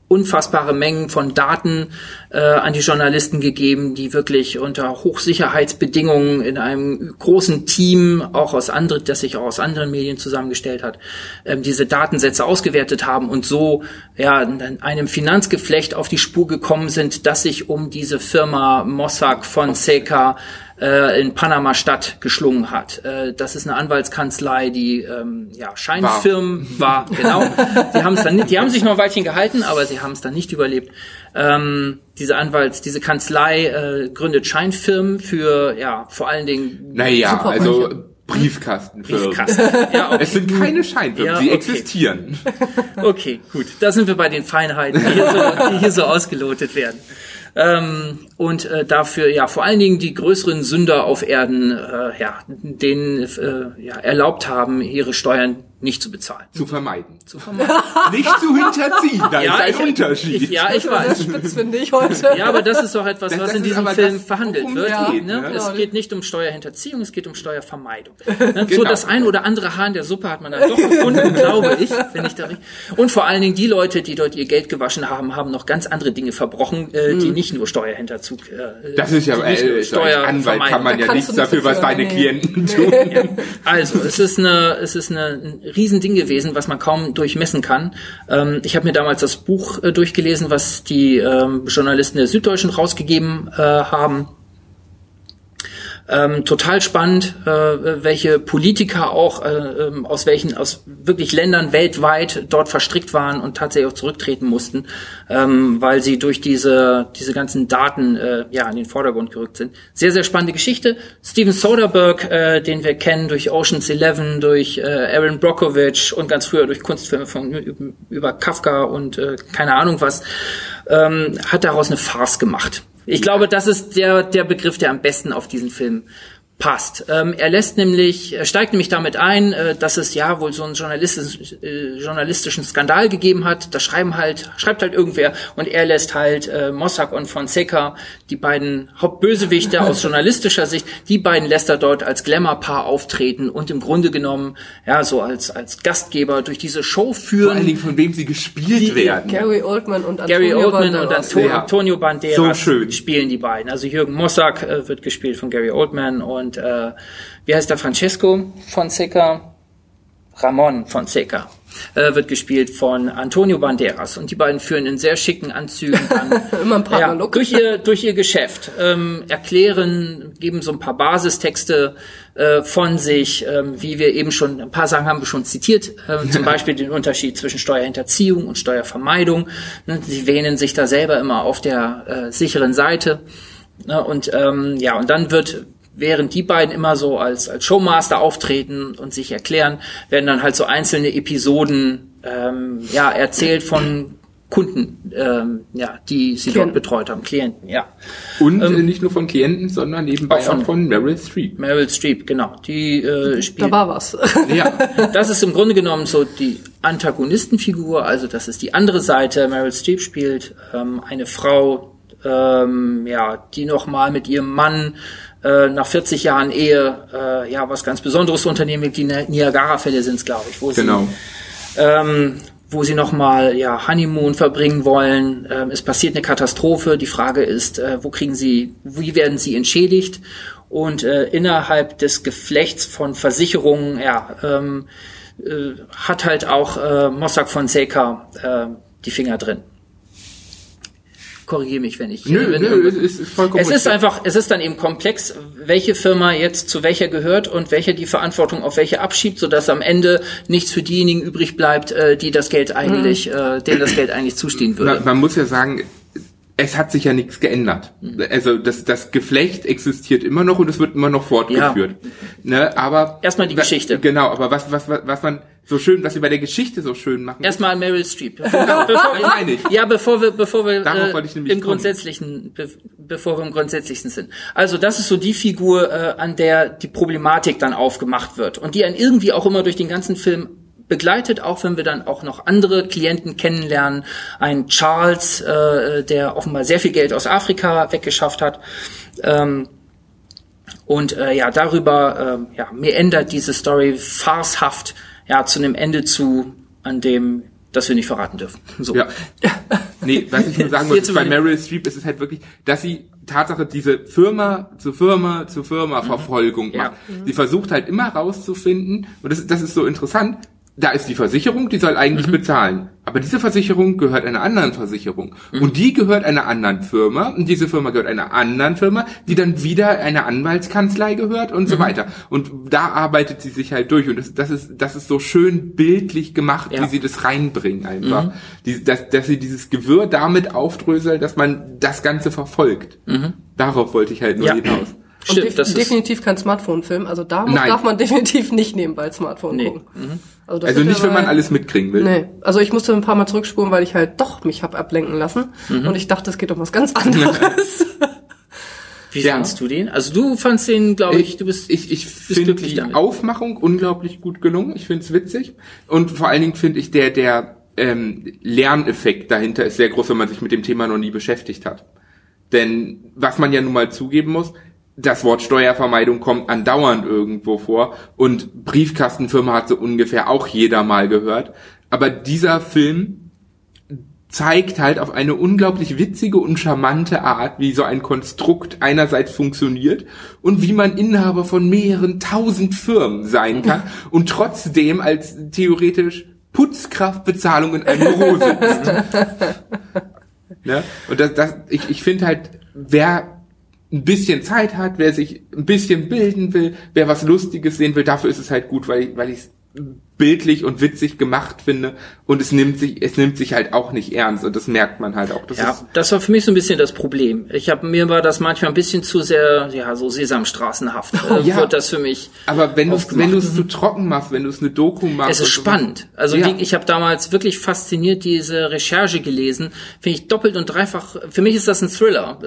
unfassbare Mengen von Daten äh, an die Journalisten gegeben, die wirklich unter Hochsicherheitsbedingungen in einem großen Team, auch aus anderen, das sich auch aus anderen Medien zusammengestellt hat, ähm, diese Datensätze ausgewertet haben und so ja in einem Finanzgeflecht auf die Spur gekommen sind, dass sich um diese Firma Mossack Fonseca äh, in Panama Stadt geschlungen hat. Äh, das ist eine Anwaltskanzlei, die ähm, ja Scheinfirmen war, genau. *laughs* Die haben es dann nicht, die haben sich noch ein Weilchen gehalten, aber sie haben es dann nicht überlebt. Ähm, diese Anwalts, diese Kanzlei äh, gründet Scheinfirmen für ja vor allen Dingen Naja, also. Briefkastenfirmen. Briefkasten. Ja, okay. Es sind keine Scheinfirmen, Ja, sie okay. existieren. Okay, gut. Da sind wir bei den Feinheiten, die hier so, die hier so ausgelotet werden. Ähm, und äh, dafür ja vor allen Dingen die größeren Sünder auf Erden äh, ja denen äh, ja, erlaubt haben, ihre Steuern nicht zu bezahlen. Zu vermeiden. *laughs* Nicht zu hinterziehen, da ist ein ich, Unterschied. Ich, ja, ich weiß. spitz finde ich heute. Ja, aber das ist doch etwas, Das- was das in diesem Film das, verhandelt wird. es geht, ne? ne? Es Genau. geht nicht um Steuerhinterziehung, es geht um Steuervermeidung. *laughs* Ne? So Genau. das ein oder andere Haar in der Suppe hat man dann doch gefunden, *laughs* glaube ich, wenn ich da richtig. Und vor allen Dingen die Leute, die dort ihr Geld gewaschen haben, haben noch ganz andere Dinge verbrochen, äh, Mhm. die nicht nur Steuerhinterzug. Äh, Das ist ja, nur äh, als Anwalt kann man Da ja nichts dafür, was deine nee. Klienten tun. Also, es ist eine, es ist eine, ein Riesending gewesen, was man kaum durchmessen kann. Ähm, ich habe mir damals das Buch äh, durchgelesen, was die ähm, Journalisten der Süddeutschen rausgegeben äh, haben. Ähm, total spannend, äh, welche Politiker auch äh, ähm, aus welchen aus wirklich Ländern weltweit dort verstrickt waren und tatsächlich auch zurücktreten mussten, ähm, weil sie durch diese diese ganzen Daten äh, ja in den Vordergrund gerückt sind. Sehr sehr spannende Geschichte. Steven Soderbergh, äh, den wir kennen durch Ocean's Eleven, durch äh, Aaron Brockovich und ganz früher durch Kunstfilme von über Kafka und äh, keine Ahnung was, ähm, hat daraus eine Farce gemacht. Ich glaube, das ist der, der Begriff, der am besten auf diesen Film passt. Ähm, er lässt nämlich, er steigt nämlich damit ein, äh, dass es ja wohl so einen journalistischen, äh, journalistischen Skandal gegeben hat. Da schreiben halt, schreibt halt irgendwer und er lässt halt äh, Mossack und Fonseca, die beiden Hauptbösewichte *laughs* aus journalistischer Sicht, die beiden lässt er dort als Glamour-Paar auftreten und im Grunde genommen ja so als als Gastgeber durch diese Show Vor führen. allen Dingen von wem sie gespielt werden. Gary Oldman und Antonio Gary Oldman und Banderas. Anto Ja. Antonio Banderas So schön. spielen die beiden. Also Jürgen Mossack äh, wird gespielt von Gary Oldman und äh, wie heißt der Francesco Fonseca? Ramon Fonseca äh, wird gespielt von Antonio Banderas und die beiden führen in sehr schicken Anzügen dann *laughs* Immer ein ja, Partnerlook. durch ihr durch ihr Geschäft ähm, erklären, geben so ein paar Basistexte äh, von sich, ähm, wie wir eben schon ein paar Sachen haben wir schon zitiert, ähm, zum *laughs* Beispiel den Unterschied zwischen Steuerhinterziehung und Steuervermeidung. Ne, sie wähnen sich da selber immer auf der äh, sicheren Seite. Ne, und ähm, ja, und dann wird während die beiden immer so als, als Showmaster auftreten und sich erklären, werden dann halt so einzelne Episoden ähm, ja, erzählt von Kunden, ähm, ja, die sie dort Klienten. betreut haben, Klienten, ja. Und äh, nicht nur von Klienten, sondern nebenbei Auch von- auch von Meryl Streep. Meryl Streep, genau, die äh, Da spielt. war was. *laughs* Ja. *laughs* Das ist im Grunde genommen so die Antagonistenfigur, also das ist die andere Seite. Meryl Streep spielt ähm, eine Frau, ähm, ja, die noch mal mit ihrem Mann äh, nach 40 Jahren Ehe äh, ja was ganz Besonderes unternehmen. Die Ni- Niagara-Fälle sind es, glaube ich, wo Genau. sie ähm, wo sie noch mal ja Honeymoon verbringen wollen. Ähm, es passiert eine Katastrophe. Die Frage ist, äh, wo kriegen sie, wie werden sie entschädigt? Und äh, innerhalb des Geflechts von Versicherungen, ja, ähm, äh, hat halt auch äh, Mossack Fonseca äh, die Finger drin. Korrigiere mich, wenn ich. Nö, wenn nö, ist, ist vollkommen es ist richtig. einfach, es ist dann eben komplex, welche Firma jetzt zu welcher gehört und welche die Verantwortung auf welche abschiebt, sodass am Ende nichts für diejenigen übrig bleibt, äh, die das Geld eigentlich, äh, denen das Geld eigentlich zustehen würde. Man, man muss ja sagen, es hat sich ja nichts geändert. Also das, das Geflecht existiert immer noch und es wird immer noch fortgeführt. Ne, aber Erstmal die Geschichte. Genau, aber was, was, was, was man so schön, was wir bei der Geschichte so schön machen. Erstmal Meryl Streep. *laughs* Genau, das meine ich. Ja, bevor wir, bevor wir äh, im kommen. Grundsätzlichen, be bevor wir im Grundsätzlichen sind. Also das ist so die Figur, äh, an der die Problematik dann aufgemacht wird und die einen irgendwie auch immer durch den ganzen Film begleitet, auch wenn wir dann auch noch andere Klienten kennenlernen. Ein Charles, äh, der offenbar sehr viel Geld aus Afrika weggeschafft hat. Ähm, und äh, ja, darüber ähm, ja, mir ändert diese Story farcehaft ja, zu einem Ende zu, an dem das wir nicht verraten dürfen. *laughs* So. Ja. Nee, was ich nur sagen muss, bei Meryl Streep ist es halt wirklich, dass sie Tatsache diese Firma zu Firma zu Firma Verfolgung Mhm. Ja. macht. Sie versucht halt immer rauszufinden, und das, das ist so interessant, da ist die Versicherung, die soll eigentlich Mhm. bezahlen. Aber diese Versicherung gehört einer anderen Versicherung. Mhm. Und die gehört einer anderen Firma. Und diese Firma gehört einer anderen Firma, die dann wieder einer Anwaltskanzlei gehört und so Mhm. weiter. Und da arbeitet sie sich halt durch. Und das, das ist, das ist so schön bildlich gemacht, Ja. wie sie das reinbringen einfach. Die, dass, dass sie dieses Gewirr damit aufdröseln, dass man das Ganze verfolgt. Darauf wollte ich halt nur Ja. hinaus. *clears throat* Und Stimmt, def das ist, definitiv kein Smartphone-Film. Also da muss, darf man *laughs* definitiv nicht nebenbei Smartphone Nee. gucken. Also, Also nicht, wenn man alles mitkriegen will. Nee, also ich musste ein paar Mal zurückspulen, weil ich halt doch mich hab ablenken lassen. Mhm. Und ich dachte, es geht um was ganz anderes. *laughs* wie Ja. fandst du den? Also du fandst den, glaube ich, du bist ich, ich finde die damit. Aufmachung unglaublich gut gelungen. Ich finde es witzig. Und vor allen Dingen finde ich, der, der ähm, Lerneffekt dahinter ist sehr groß, wenn man sich mit dem Thema noch nie beschäftigt hat. Denn was man ja nun mal zugeben muss, das Wort Steuervermeidung kommt andauernd irgendwo vor und Briefkastenfirma hat so ungefähr auch jeder mal gehört. Aber dieser Film zeigt halt auf eine unglaublich witzige und charmante Art, wie so ein Konstrukt einerseits funktioniert und wie man Inhaber von mehreren tausend Firmen sein kann *laughs* und trotzdem als theoretisch Putzkraftbezahlung in einem Büro sitzt. *laughs* ne? Und das, das, ich, ich finde halt, wer ein bisschen Zeit hat, wer sich ein bisschen bilden will, wer was Lustiges sehen will, dafür ist es halt gut, weil, weil ich bildlich und witzig gemacht finde und es nimmt sich es nimmt sich halt auch nicht ernst und das merkt man halt auch das ja das war für mich so ein bisschen das Problem ich habe mir war das manchmal ein bisschen zu sehr ja so Sesamstraßenhaft äh, *laughs* Ja. wird das für mich aber wenn du wenn du es zu trocken machst wenn du es eine Doku machst es ist spannend. Also Ja. ich habe damals wirklich fasziniert diese Recherche gelesen. Finde ich doppelt und dreifach. Für mich ist das ein Thriller.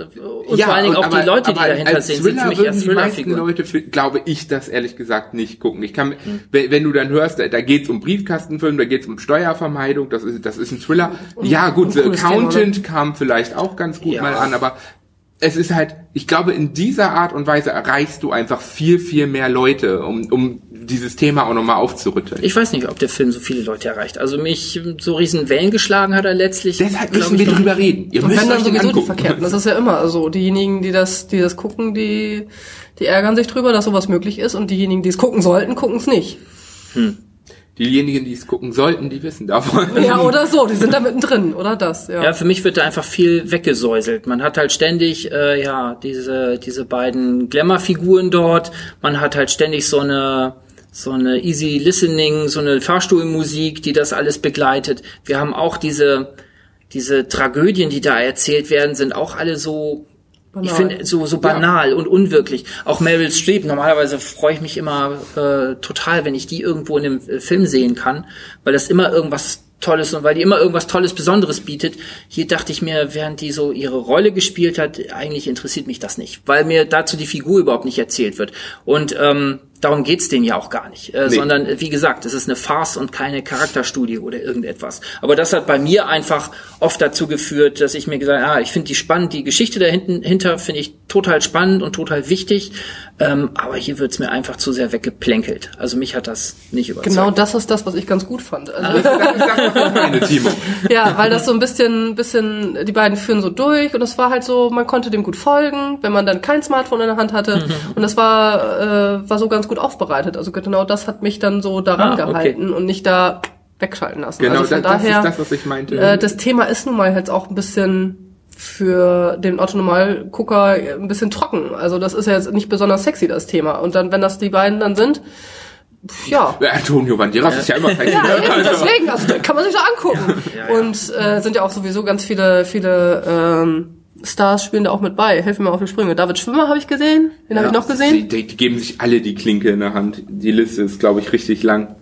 Und vor allen Dingen auch die aber- Leute, die dahinter sind, sind für mich eher die Thrillerfiguren. Leute, für, glaube ich, das ehrlich gesagt nicht gucken. Ich kann, Hm. wenn, wenn du dann hörst, da, da geht's um Briefkastenfilm, da geht's um Steuervermeidung, das ist, das ist ein Thriller. ja, gut, The Accountant kam vielleicht auch ganz gut Ja. mal an, aber es ist halt, ich glaube, in dieser Art und Weise erreichst du einfach viel, viel mehr Leute, um, um dieses Thema auch nochmal aufzurütteln. Ich weiß nicht, ob der Film so viele Leute erreicht. Also mich so riesen Wellen geschlagen hat er letztlich. Deshalb müssen wir drüber reden. Ihr Und müsst euch den sowieso die angucken. Verkehrten. Das ist ja immer so. Diejenigen, die das, die das gucken, die, die ärgern sich drüber, dass sowas möglich ist. Und diejenigen, die es gucken sollten, gucken es nicht. Diejenigen, die es gucken sollten, die wissen davon. Ja, *laughs* oder so. Die sind da mittendrin. Oder das, ja. Ja, für mich wird da einfach viel weggesäuselt. Man hat halt ständig, äh, ja, diese, diese beiden Glamour-Figuren dort. Man hat halt ständig so eine, so eine easy listening, so eine Fahrstuhlmusik, die das alles begleitet. Wir haben auch diese, diese Tragödien, die da erzählt werden, sind auch alle so, Banal. ich finde, so, so banal und unwirklich. Auch Meryl Streep, normalerweise freue ich mich immer äh, total, wenn ich die irgendwo in einem äh, Film sehen kann, weil das immer irgendwas Tolles und weil die immer irgendwas Tolles, Besonderes bietet. Hier dachte ich mir, während die so ihre Rolle gespielt hat, eigentlich interessiert mich das nicht, weil mir dazu die Figur überhaupt nicht erzählt wird. Und ähm, darum geht's denen ja auch gar nicht, äh, Nee. sondern äh, wie gesagt, es ist eine Farce und keine Charakterstudie oder irgendetwas. Aber das hat bei mir einfach oft dazu geführt, dass ich mir gesagt habe, ah, ich finde die spannend, die Geschichte dahinten hinter finde ich total spannend und total wichtig, ähm, aber hier wird's mir einfach zu sehr weggeplänkelt. Also mich hat das nicht überzeugt. Genau das ist das, was ich ganz gut fand. Also, *laughs* Timo. ja, weil das so ein bisschen, bisschen, die beiden führen so durch und es war halt so, man konnte dem gut folgen, wenn man dann kein Smartphone in der Hand hatte. Und das war, äh, war so ganz gut aufbereitet. Also genau das hat mich dann so daran Ah, okay. gehalten und nicht da wegschalten lassen. Genau, also von das, das daher, ist das, was ich meinte. äh, das Thema ist nun mal jetzt auch ein bisschen für den Otto-Normal-Gucker ein bisschen trocken. Also das ist ja jetzt nicht besonders sexy, das Thema. Und dann, wenn das die beiden dann sind, pf, ja, Ja, Antonio Banderas ist ja immer kein ja, eben, also, deswegen, also kann man sich so angucken. Ja, ja. Und äh, sind ja auch sowieso ganz viele, viele ähm, Stars spielen da auch mit bei. Helfen mir auf die Sprünge. David Schwimmer habe ich gesehen. Den habe ich noch gesehen. die, die geben sich alle die Klinke in der Hand. Die Liste ist, glaube ich, richtig lang.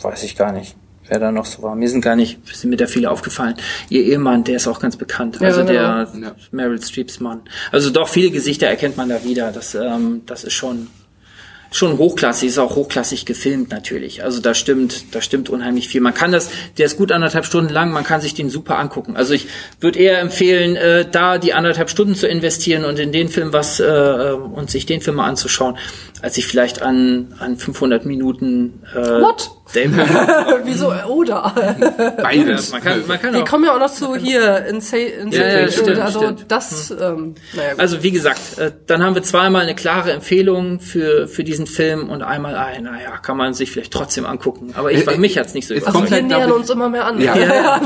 Weiß ich gar nicht, wer da noch so war. Mir sind gar nicht, sind mir da viele aufgefallen. Ihr Ehemann, der ist auch ganz bekannt. Ja, Also genau. der Ja. Meryl Streeps Mann. Also doch viele Gesichter erkennt man da wieder. Das, ähm, das ist schon schon hochklassig, ist auch hochklassig gefilmt natürlich. Also da stimmt, da stimmt unheimlich viel. Man kann das, der ist gut anderthalb Stunden lang, man kann sich den super angucken. Also ich würde eher empfehlen, äh, da die anderthalb Stunden zu investieren und in den Film was äh, und sich den Film mal anzuschauen, als sich vielleicht an an 500 Minuten äh, What? Daybreak *laughs* Wieso? Oder? *laughs* Beides. man kann, man kann Die auch. kommen ja auch noch zu hier in Say, in Ja, ja, stimmt, also stimmt. das, ähm, naja, gut. Also wie gesagt, äh, dann haben wir zweimal eine klare Empfehlung für für diesen Film und einmal ein, naja, kann man sich vielleicht trotzdem angucken. Aber ich, Äh, mich hat's nicht so es überzeugt. kommt wir halt nähern uns immer mehr an. Ja. *laughs* Ja.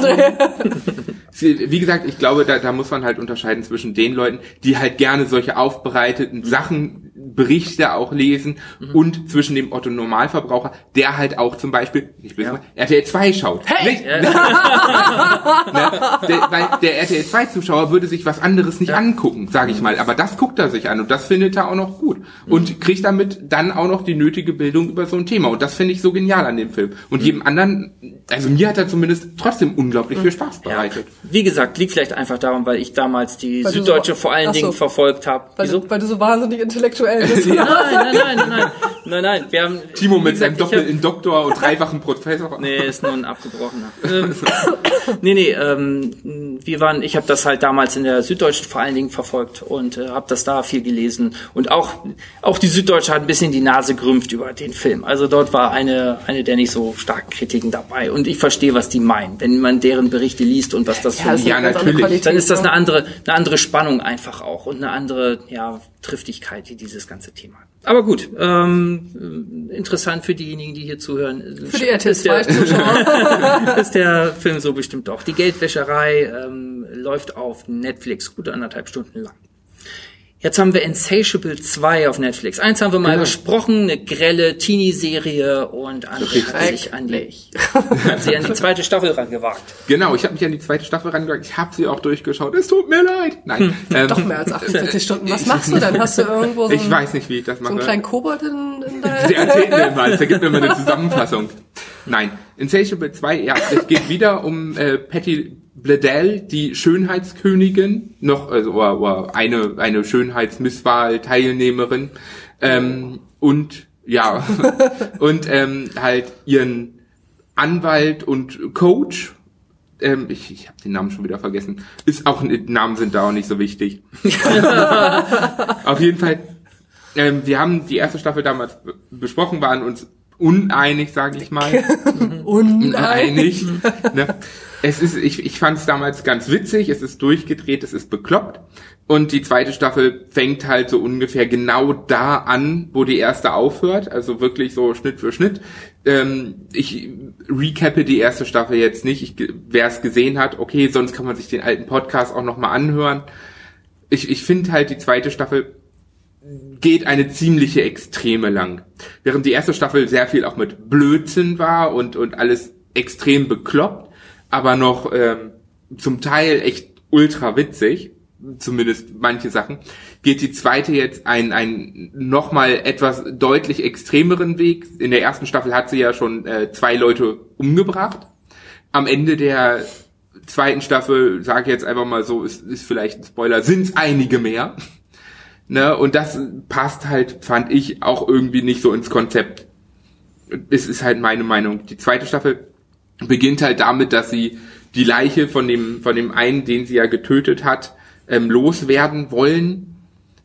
Wie gesagt, ich glaube, da, da muss man halt unterscheiden zwischen den Leuten, die halt gerne solche aufbereiteten Sachen, Berichte auch lesen und zwischen dem Otto Normalverbraucher, der halt auch zum Beispiel, ich will Ja. mal, RTL 2 schaut. Hey! Nicht, *laughs* ne, der, weil der RTL 2 Zuschauer würde sich was anderes nicht angucken, sage ich mal. Aber das guckt er sich an und das findet er auch noch gut. Und kriegt damit dann auch noch die nötige Bildung über so ein Thema. Und das finde ich so genial an dem Film. Und jedem anderen, also mir hat er zumindest trotzdem unglaublich viel Spaß Ja. bereitet. Wie gesagt, liegt vielleicht einfach daran, weil ich damals die Weil Süddeutsche so- vor allen Ach so. Dingen verfolgt habe. Weil, Wieso? weil du so wahnsinnig intellektuell bist. *laughs* Nein, nein, nein, nein, nein, nein, nein. Wir haben Timo mit seinem Doppel hab- in Doktor und dreifachen Professor. Nee, ist nur ein abgebrochener. ähm, *coughs* nee, nee, ähm, wir waren, ich habe das halt damals in der Süddeutschen vor allen Dingen verfolgt und äh, habe das da viel gelesen und auch auch die Süddeutsche hat ein bisschen die Nase gerümpft über den Film. Also dort war eine eine der nicht so starken Kritiken dabei und ich verstehe, was die meinen, wenn man deren Berichte liest und was das Ja, für eine Ja, natürlich. Qualität, dann ist das ne? eine andere, eine andere Spannung einfach auch und eine andere ja, Triftigkeit, die dieses ganze Thema hat. Aber gut, ähm, interessant für diejenigen, die hier zuhören. Für die RTL ist der, 2 Zuschauer. *laughs* ist der Film so bestimmt auch. Die Geldwäscherei ähm, läuft auf Netflix, gute anderthalb Stunden lang. Jetzt haben wir Insatiable 2 auf Netflix. Eins haben wir mal Genau. besprochen, eine grelle Teenie-Serie und André hat sich an die, hat sich an die zweite Staffel rangewagt. Genau, ich habe mich an die zweite Staffel rangehört. Ich habe sie auch durchgeschaut. Es tut mir leid. Nein. Ähm, Doch mehr als 48 Stunden. Was machst du denn? Hast du irgendwo so ich einen, weiß nicht, wie ich das so mache. einen kleinen Kobold in, in der... Der erzählt mir immer, der gibt mir immer eine Zusammenfassung. Nein, Insatiable 2, ja, es geht wieder um äh, Patty Bledell, die Schönheitskönigin, noch also oder, oder eine eine Schönheitsmisswahl-Teilnehmerin ähm, und ja *laughs* und ähm, halt ihren Anwalt und Coach. Ähm, ich ich habe den Namen schon wieder vergessen. Ist auch Namen sind da auch nicht so wichtig. *laughs* Auf jeden Fall ähm, wir haben die erste Staffel damals be- besprochen, waren uns uneinig, sage ich mal. *laughs* uneinig. ne? Es ist, ich, ich fand es damals ganz witzig, es ist durchgedreht, es ist bekloppt. Und die zweite Staffel fängt halt so ungefähr genau da an, wo die erste aufhört. Also wirklich so Schnitt für Schnitt. Ähm, ich recappe die erste Staffel jetzt nicht. Ich, Wer es gesehen hat, okay, sonst kann man sich den alten Podcast auch nochmal anhören. Ich, ich finde halt die zweite Staffel geht eine ziemliche Extreme lang. Während die erste Staffel sehr viel auch mit Blödsinn war und, und alles extrem bekloppt, aber noch ähm, zum Teil echt ultra witzig, zumindest manche Sachen, geht die zweite jetzt einen, einen nochmal etwas deutlich extremeren Weg. In der ersten Staffel hat sie ja schon äh, zwei Leute umgebracht. Am Ende der zweiten Staffel, sage ich jetzt einfach mal so, ist, ist vielleicht ein Spoiler, sind es einige mehr. *laughs* Ne, und das passt halt, fand ich, auch irgendwie nicht so ins Konzept. Es ist halt meine Meinung. Die zweite Staffel beginnt halt damit, dass sie die Leiche von dem, von dem einen, den sie ja getötet hat, ähm, loswerden wollen.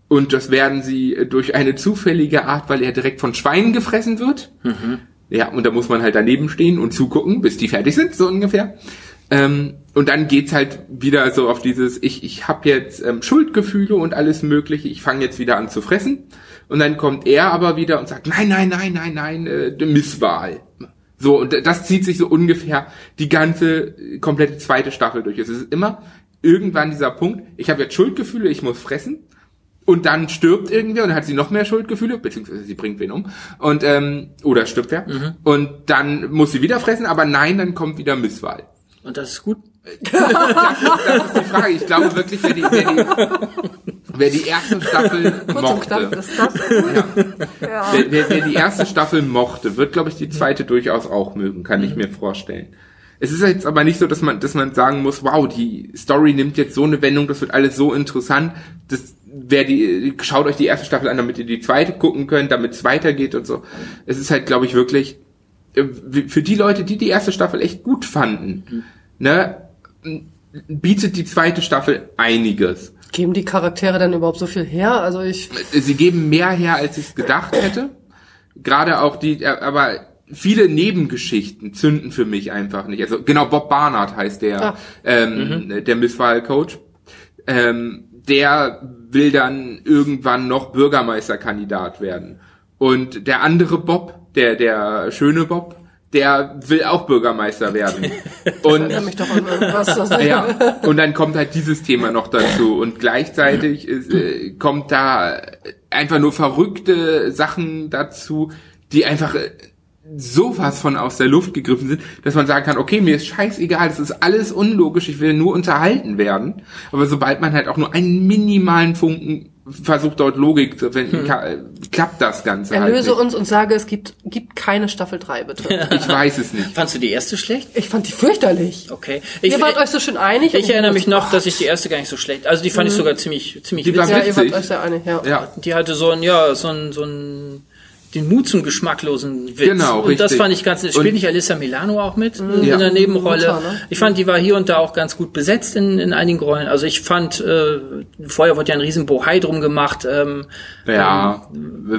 Und das werden sie durch eine zufällige Art, weil er direkt von Schweinen gefressen wird. Ja, und da muss man halt daneben stehen und zugucken, bis die fertig sind, so ungefähr. Ähm, und dann geht's halt wieder so auf dieses, ich, ich habe jetzt ähm, Schuldgefühle und alles mögliche, ich fange jetzt wieder an zu fressen. Und dann kommt er aber wieder und sagt, nein, nein, nein, nein, nein, äh, Misswahl. So, und das zieht sich so ungefähr die ganze äh, komplette zweite Staffel durch. Es ist immer irgendwann dieser Punkt, ich habe jetzt Schuldgefühle, ich muss fressen. Und dann stirbt irgendwer und dann hat sie noch mehr Schuldgefühle, beziehungsweise sie bringt wen um. Und, ähm, oder stirbt wer. Und dann muss sie wieder fressen, aber nein, dann kommt wieder Misswahl. Und das ist gut. *laughs* Das ist die Frage. Ich glaube wirklich, wer die, wer die, wer die erste Staffel *laughs* knapp mochte. Ja. wer, wer, wer die erste Staffel mochte, wird, glaube ich, die zweite durchaus auch mögen, kann ich mir vorstellen. Es ist jetzt aber nicht so, dass man, dass man sagen muss, wow, die Story nimmt jetzt so eine Wendung, das wird alles so interessant. Das, wer die, schaut euch die erste Staffel an, damit ihr die zweite gucken könnt, damit es weitergeht und so. Es ist halt, glaube ich, wirklich äh, für die Leute, die die erste Staffel echt gut fanden, ne, bietet die zweite Staffel einiges. Geben die Charaktere denn überhaupt so viel her? Also ich, Sie geben mehr her, als ich es gedacht hätte. Gerade auch die, äh, aber viele Nebengeschichten zünden für mich einfach nicht. Also genau, Bob Barnard heißt der, Ah. ähm, der Misswahlcoach. Ähm, der will dann irgendwann noch Bürgermeisterkandidat werden. Und der andere Bob, der, der schöne Bob, der will auch Bürgermeister werden. *laughs* Und *laughs* ja, und dann kommt halt dieses Thema noch dazu und gleichzeitig ist, äh, kommt da einfach nur verrückte Sachen dazu, die einfach äh, sowas von aus der Luft gegriffen sind, dass man sagen kann, okay, mir ist scheißegal, das ist alles unlogisch, ich will nur unterhalten werden. Aber sobald man halt auch nur einen minimalen Funken versucht, dort Logik zu finden, ka- äh, klappt das Ganze halt Erlöse nicht. uns und sage, es gibt, gibt keine Staffel 3, bitte. *laughs* Ich weiß es nicht. Fandst du die erste schlecht? Ich fand die fürchterlich. Okay. Ihr wart euch so schön einig. ich erinnere mich noch, dass ich die erste gar nicht so schlecht. Also die fand ich sogar ziemlich ziemlich Die war witzig. Ja, ihr wart witzig. euch sehr einig, ja. Ja, Die hatte so ein ja so ein so ein den Mut zum geschmacklosen Witz. Genau, und das richtig. fand ich ganz, spielt nicht Alyssa Milano auch mit äh, Ja. in der Nebenrolle? Mutter, ne? Ich fand, die war hier und da auch ganz gut besetzt in, in einigen Rollen. Also ich fand, äh, vorher wurde ja ein riesen Bohai drum gemacht, ähm, Ja,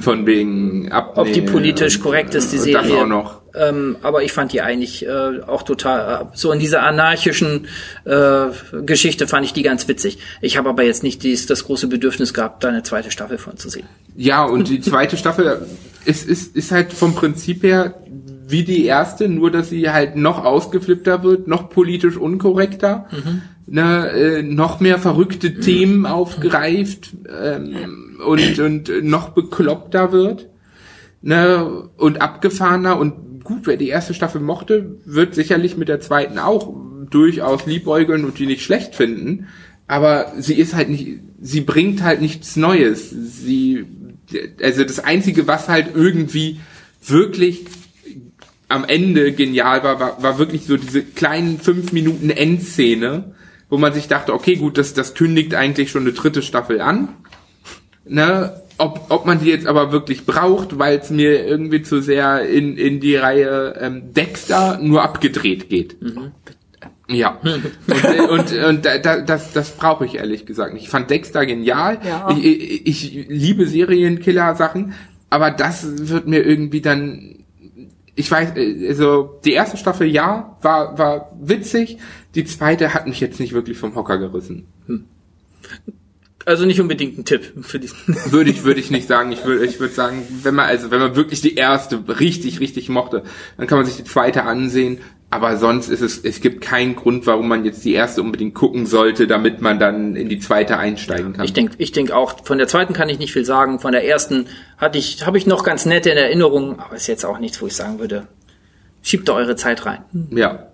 von wegen ab. ob die politisch korrekt ist, die Serie. Das auch noch. Ähm, aber ich fand die eigentlich äh, auch total, äh, so in dieser anarchischen äh, Geschichte fand ich die ganz witzig. Ich habe aber jetzt nicht dies, das große Bedürfnis gehabt, da eine zweite Staffel von zu sehen. Ja, und die zweite Staffel ist, ist, ist halt vom Prinzip her wie die erste, nur dass sie halt noch ausgeflippter wird, noch politisch unkorrekter, ne, äh, noch mehr verrückte Themen aufgreift ähm, und, und noch bekloppter wird ne, und abgefahrener und gut, wer die erste Staffel mochte, wird sicherlich mit der zweiten auch durchaus liebäugeln und die nicht schlecht finden, aber sie ist halt nicht, sie bringt halt nichts Neues. Sie, also das einzige, was halt irgendwie wirklich am Ende genial war, war, war wirklich so diese kleinen fünf Minuten Endszene, wo man sich dachte, okay, gut, das, das kündigt eigentlich schon eine dritte Staffel an. Ne? Ob, ob man die jetzt aber wirklich braucht, weil es mir irgendwie zu sehr in, in die Reihe ähm, Dexter nur abgedreht geht. Ja. Und, *laughs* und, und da, da, das, das brauche ich ehrlich gesagt nicht. Ich fand Dexter genial. Ja. Ich, ich, ich liebe Serienkiller-Sachen, aber das wird mir irgendwie dann. Ich weiß, äh, also die erste Staffel ja, war, war witzig. Die zweite hat mich jetzt nicht wirklich vom Hocker gerissen. Also nicht unbedingt ein Tipp für diesen. *laughs* Würde ich, würde ich nicht sagen. Ich würde, ich würde sagen, wenn man, also wenn man wirklich die erste richtig, richtig mochte, dann kann man sich die zweite ansehen. Aber sonst ist es, es gibt keinen Grund, warum man jetzt die erste unbedingt gucken sollte, damit man dann in die zweite einsteigen kann. Ich denke ich denk auch, von der zweiten kann ich nicht viel sagen. Von der ersten hatte ich, habe ich noch ganz nette in Erinnerung, aber ist jetzt auch nichts, wo ich sagen würde, schiebt da eure Zeit rein. Ja.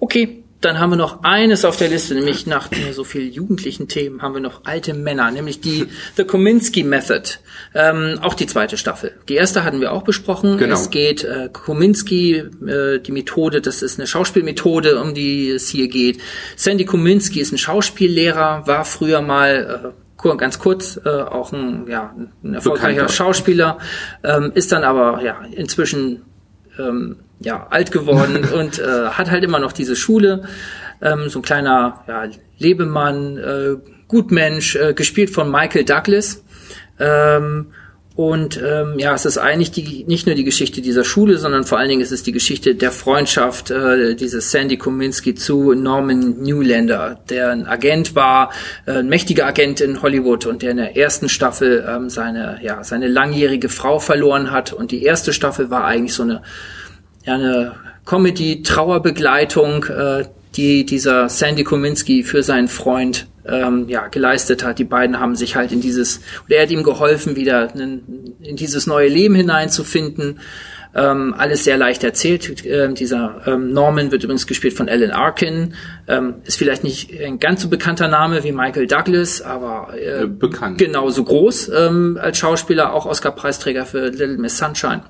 Okay, dann haben wir noch eines auf der Liste, nämlich nach so vielen jugendlichen Themen haben wir noch alte Männer, nämlich die The Kominsky Method. Ähm, auch die zweite Staffel. Die erste hatten wir auch besprochen. Genau. Es geht äh, Kominsky, äh, die Methode, das ist eine Schauspielmethode, um die es hier geht. Sandy Kominsky ist ein Schauspiellehrer, war früher mal äh, ganz kurz äh, auch ein, ja, ein erfolgreicher Bekannter. Schauspieler, ähm, ist dann aber ja inzwischen ähm, ja, alt geworden *laughs* und äh, hat halt immer noch diese Schule. Ähm, so ein kleiner ja, Lebemann, äh, Gutmensch, äh, gespielt von Michael Douglas. Ähm, und ähm, ja, es ist eigentlich die, nicht nur die Geschichte dieser Schule, sondern vor allen Dingen ist es die Geschichte der Freundschaft äh, dieses Sandy Kominsky zu Norman Newlander, der ein Agent war, äh, ein mächtiger Agent in Hollywood und der in der ersten Staffel ähm, seine, ja, seine langjährige Frau verloren hat. Und die erste Staffel war eigentlich so eine ja, eine Comedy-Trauerbegleitung, äh, die dieser Sandy Kominsky für seinen Freund ähm, ja, geleistet hat. Die beiden haben sich halt in dieses, oder er hat ihm geholfen, wieder in, in dieses neue Leben hineinzufinden. Ähm, alles sehr leicht erzählt. Ähm, dieser ähm, Norman wird übrigens gespielt von Alan Arkin. Ähm, ist vielleicht nicht ein ganz so bekannter Name wie Michael Douglas, aber äh, Äh, bekannt. genauso groß ähm, als Schauspieler, auch Oscar-Preisträger für Little Miss Sunshine.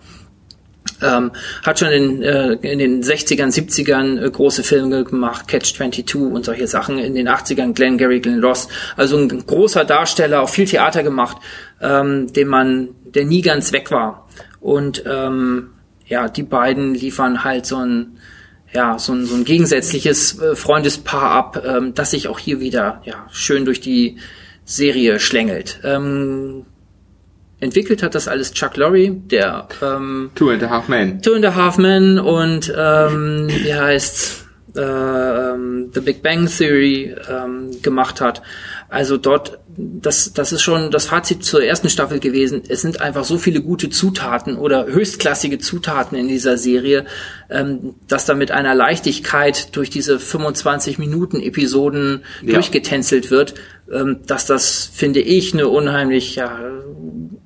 Ähm, hat schon in, äh, in den 60ern, 70ern äh, große Filme gemacht, Catch 22 und solche Sachen. In den 80ern Glenn Gary, Glenn Ross. Also ein großer Darsteller, auch viel Theater gemacht, ähm, den man, der nie ganz weg war. Und ähm, ja, die beiden liefern halt so ein ja, so ein, so ein gegensätzliches äh, Freundespaar ab, ähm, das sich auch hier wieder ja, schön durch die Serie schlängelt. Ähm, entwickelt hat das alles Chuck Lorre, der ähm, Two and a Half Men. Two and a Half Men und ähm, wie heißt's äh, ähm, The Big Bang Theory ähm, gemacht hat. Also dort, das, das ist schon das Fazit zur ersten Staffel gewesen. Es sind einfach so viele gute Zutaten oder höchstklassige Zutaten in dieser Serie, ähm, dass da mit einer Leichtigkeit durch diese 25 Minuten Episoden Ja. durchgetänzelt wird, dass das, finde ich, eine unheimlich, ja,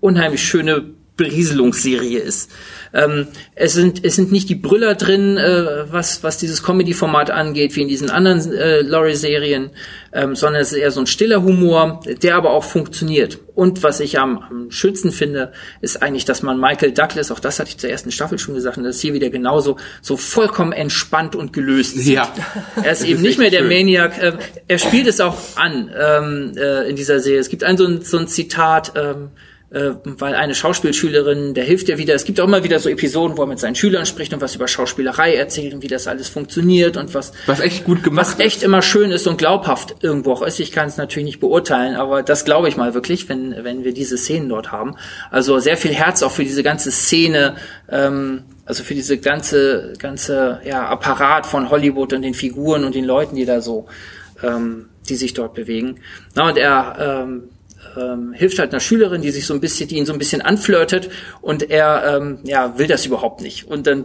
unheimlich schöne Berieselungsserie ist. Ähm, es sind es sind nicht die Brüller drin, äh, was was dieses Comedy-Format angeht, wie in diesen anderen äh, Laurie-Serien, ähm, sondern es ist eher so ein stiller Humor, der aber auch funktioniert. Und was ich am, am schönsten finde, ist eigentlich, dass man Michael Douglas, auch das hatte ich zur ersten Staffel schon gesagt, und das ist hier wieder genauso, so vollkommen entspannt und gelöst sieht. Ja. Er ist Das eben ist nicht mehr der schön. Maniac. Äh, er spielt es auch an ähm, äh, in dieser Serie. Es gibt ein so ein, so ein Zitat, ähm, äh, weil eine Schauspielschülerin, der hilft ja wieder, es gibt auch immer wieder so Episoden, wo er mit seinen Schülern spricht und was über Schauspielerei erzählt und wie das alles funktioniert und was Was echt gut gemacht was echt immer schön ist und glaubhaft irgendwo auch ist. Ich kann es natürlich nicht beurteilen, aber das glaube ich mal wirklich, wenn, wenn wir diese Szenen dort haben. Also sehr viel Herz auch für diese ganze Szene, ähm, also für diese ganze, ganze ja, Apparat von Hollywood und den Figuren und den Leuten, die da so, ähm, die sich dort bewegen. Na, und er ähm, ähm, hilft halt einer Schülerin, die sich so ein bisschen, die ihn so ein bisschen anflirtet und er ähm, ja will das überhaupt nicht. Und dann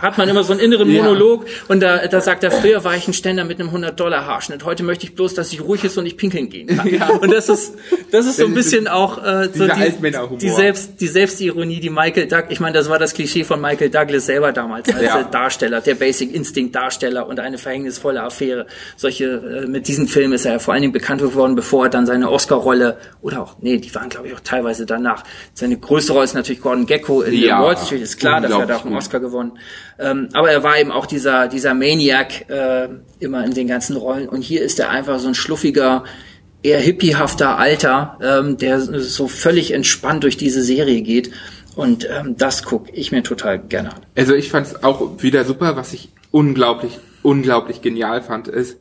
hat man immer so einen inneren *laughs* Ja. Monolog und da, da sagt er, früher war ich ein Ständer mit einem 100 Dollar Haarschnitt. Heute möchte ich bloß, dass ich ruhig ist und ich pinkeln gehen kann. *laughs* Ja. Und das ist das ist so ein bisschen auch äh, so die, die selbst die Selbstironie, die Michael Doug. Ich meine, das war das Klischee von Michael Douglas selber damals als Ja. äh, Darsteller, der Basic Instinct Darsteller und eine verhängnisvolle Affäre. Solche äh, mit diesem Film ist er ja vor allen Dingen bekannt geworden, bevor er dann seine Oscar-Rolle oder auch nee, die waren glaube ich auch teilweise danach. Seine größte Rolle ist natürlich Gordon Gecko in Ja, Wall Street. Ist klar, dafür hat er auch einen Oscar gewonnen. Ähm, aber er war eben auch dieser dieser Maniac äh, immer in den ganzen Rollen und hier ist er einfach so ein schluffiger eher hippiehafter Alter, ähm, der so völlig entspannt durch diese Serie geht. Und ähm, das gucke ich mir total gerne an. Also ich fand es auch wieder super, was ich unglaublich, unglaublich genial fand, ist,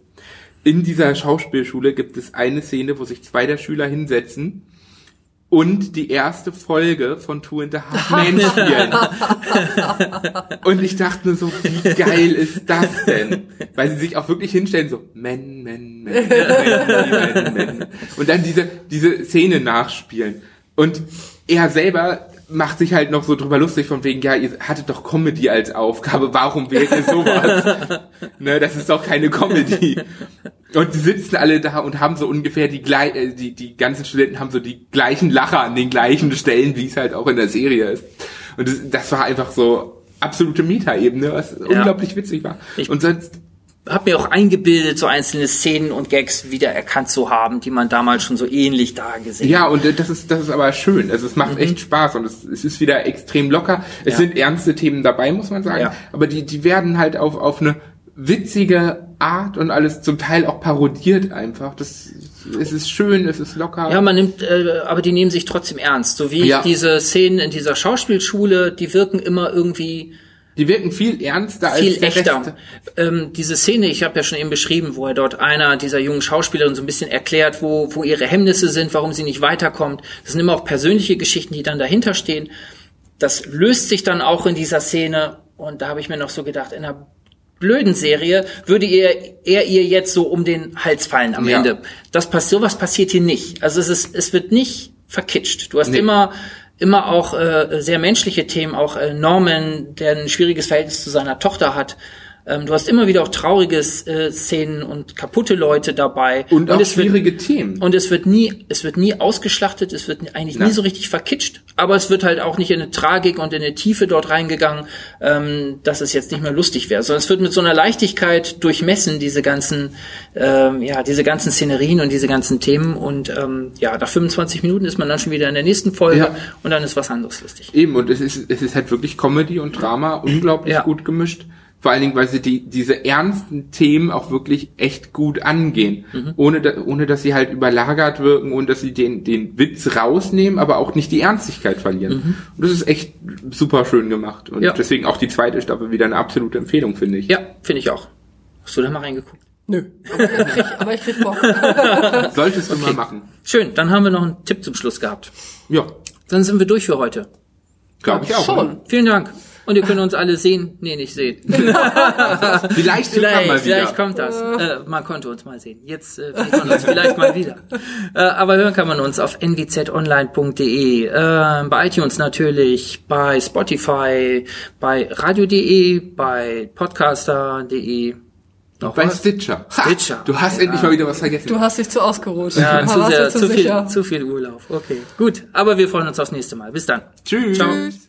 in dieser Schauspielschule gibt es eine Szene, wo sich zwei der Schüler hinsetzen und die erste Folge von Two and a Half *laughs* Men spielen. und ich dachte nur so, wie geil ist das denn? Weil sie sich auch wirklich hinstellen, so Men, Men, Men, Men, Men, Men. Und dann diese, diese Szene nachspielen. Und er selber macht sich halt noch so drüber lustig von wegen, ja, ihr hattet doch Comedy als Aufgabe, warum wählt ihr sowas? *laughs* ne, das ist doch keine Comedy. Und die sitzen alle da und haben so ungefähr die gleich, äh, die, die ganzen Studenten haben so die gleichen Lacher an den gleichen Stellen, wie es halt auch in der Serie ist. Und das, das war einfach so absolute Meta-Ebene, was unglaublich witzig war. Ich- und sonst, Hab mir auch eingebildet, so einzelne Szenen und Gags wieder erkannt zu haben, die man damals schon so ähnlich da gesehen ja, und äh, das ist, das ist aber schön. Also es macht echt Spaß und es, es ist wieder extrem locker. Es Ja. sind ernste Themen dabei, muss man sagen. Ja. Aber die, die werden halt auf, auf eine witzige Art und alles zum Teil auch parodiert einfach. Das, es ist schön, es ist locker. Ja, man nimmt, äh, aber die nehmen sich trotzdem ernst. So wie Ja. diese Szenen in dieser Schauspielschule, die wirken immer irgendwie Die wirken viel ernster als viel der echter. Ähm, diese Szene, ich habe ja schon eben beschrieben, wo er dort einer dieser jungen Schauspielerin so ein bisschen erklärt, wo, wo ihre Hemmnisse sind, warum sie nicht weiterkommt. Das sind immer auch persönliche Geschichten, die dann dahinter stehen. Das löst sich dann auch in dieser Szene und da habe ich mir noch so gedacht, in einer blöden Serie würde ihr er ihr jetzt so um den Hals fallen am Ja. Ende. Das passiert, sowas passiert hier nicht. Also es ist, es wird nicht verkitscht. Du hast Nee. immer immer auch äh, sehr menschliche Themen, auch äh, Norman, der ein schwieriges Verhältnis zu seiner Tochter hat. Ähm, du hast immer wieder auch traurige äh, Szenen und kaputte Leute dabei. Und, auch es wird, schwierige Themen. und es wird nie, es wird nie ausgeschlachtet, es wird eigentlich Nein. nie so richtig verkitscht, aber es wird halt auch nicht in eine Tragik und in eine Tiefe dort reingegangen, ähm, dass es jetzt nicht mehr lustig wäre, sondern es wird mit so einer Leichtigkeit durchmessen, diese ganzen, ähm, ja, diese ganzen Szenerien und diese ganzen Themen und ähm, ja, nach 25 Minuten ist man dann schon wieder in der nächsten Folge Ja. und dann ist was anderes lustig. Eben, und es ist, es ist halt wirklich Comedy und Drama unglaublich Ja. gut gemischt. Vor allen Dingen, weil sie die, diese ernsten Themen auch wirklich echt gut angehen. Mhm. Ohne, da, ohne dass sie halt überlagert wirken und dass sie den, den Witz rausnehmen, aber auch nicht die Ernstigkeit verlieren. Und das ist echt super schön gemacht. Und Mhm. Ja. deswegen auch die zweite Staffel wieder eine absolute Empfehlung, finde ich. Ja, finde ich auch. Hast du da mal reingeguckt? Nö. Aber ich krieg, aber ich krieg Bock. *laughs* Solltest du mal machen. Schön, dann haben wir noch einen Tipp zum Schluss gehabt. Ja, Dann sind wir durch für heute. glaube ich auch. Schon. Vielen Dank. Und ihr könnt uns alle sehen. Nee, nicht sehen. *laughs* Vielleicht, Vielleicht, mal wieder. vielleicht kommt das. Äh, man konnte uns mal sehen. Jetzt äh, sieht man uns vielleicht mal wieder. Äh, aber hören kann man uns auf nwzonline.de, äh, bei iTunes natürlich, bei Spotify, bei radio.de, bei podcaster.de. Noch Bei was? Stitcher. Ha, Stitcher. Du hast Ja. endlich mal wieder was vergessen. Du hast dich zu ausgeruht. Ja, zu, sehr, du zu, viel, zu viel Urlaub. Okay, gut. Aber wir freuen uns aufs nächste Mal. Bis dann. Tschüss. Ciao. Tschüss.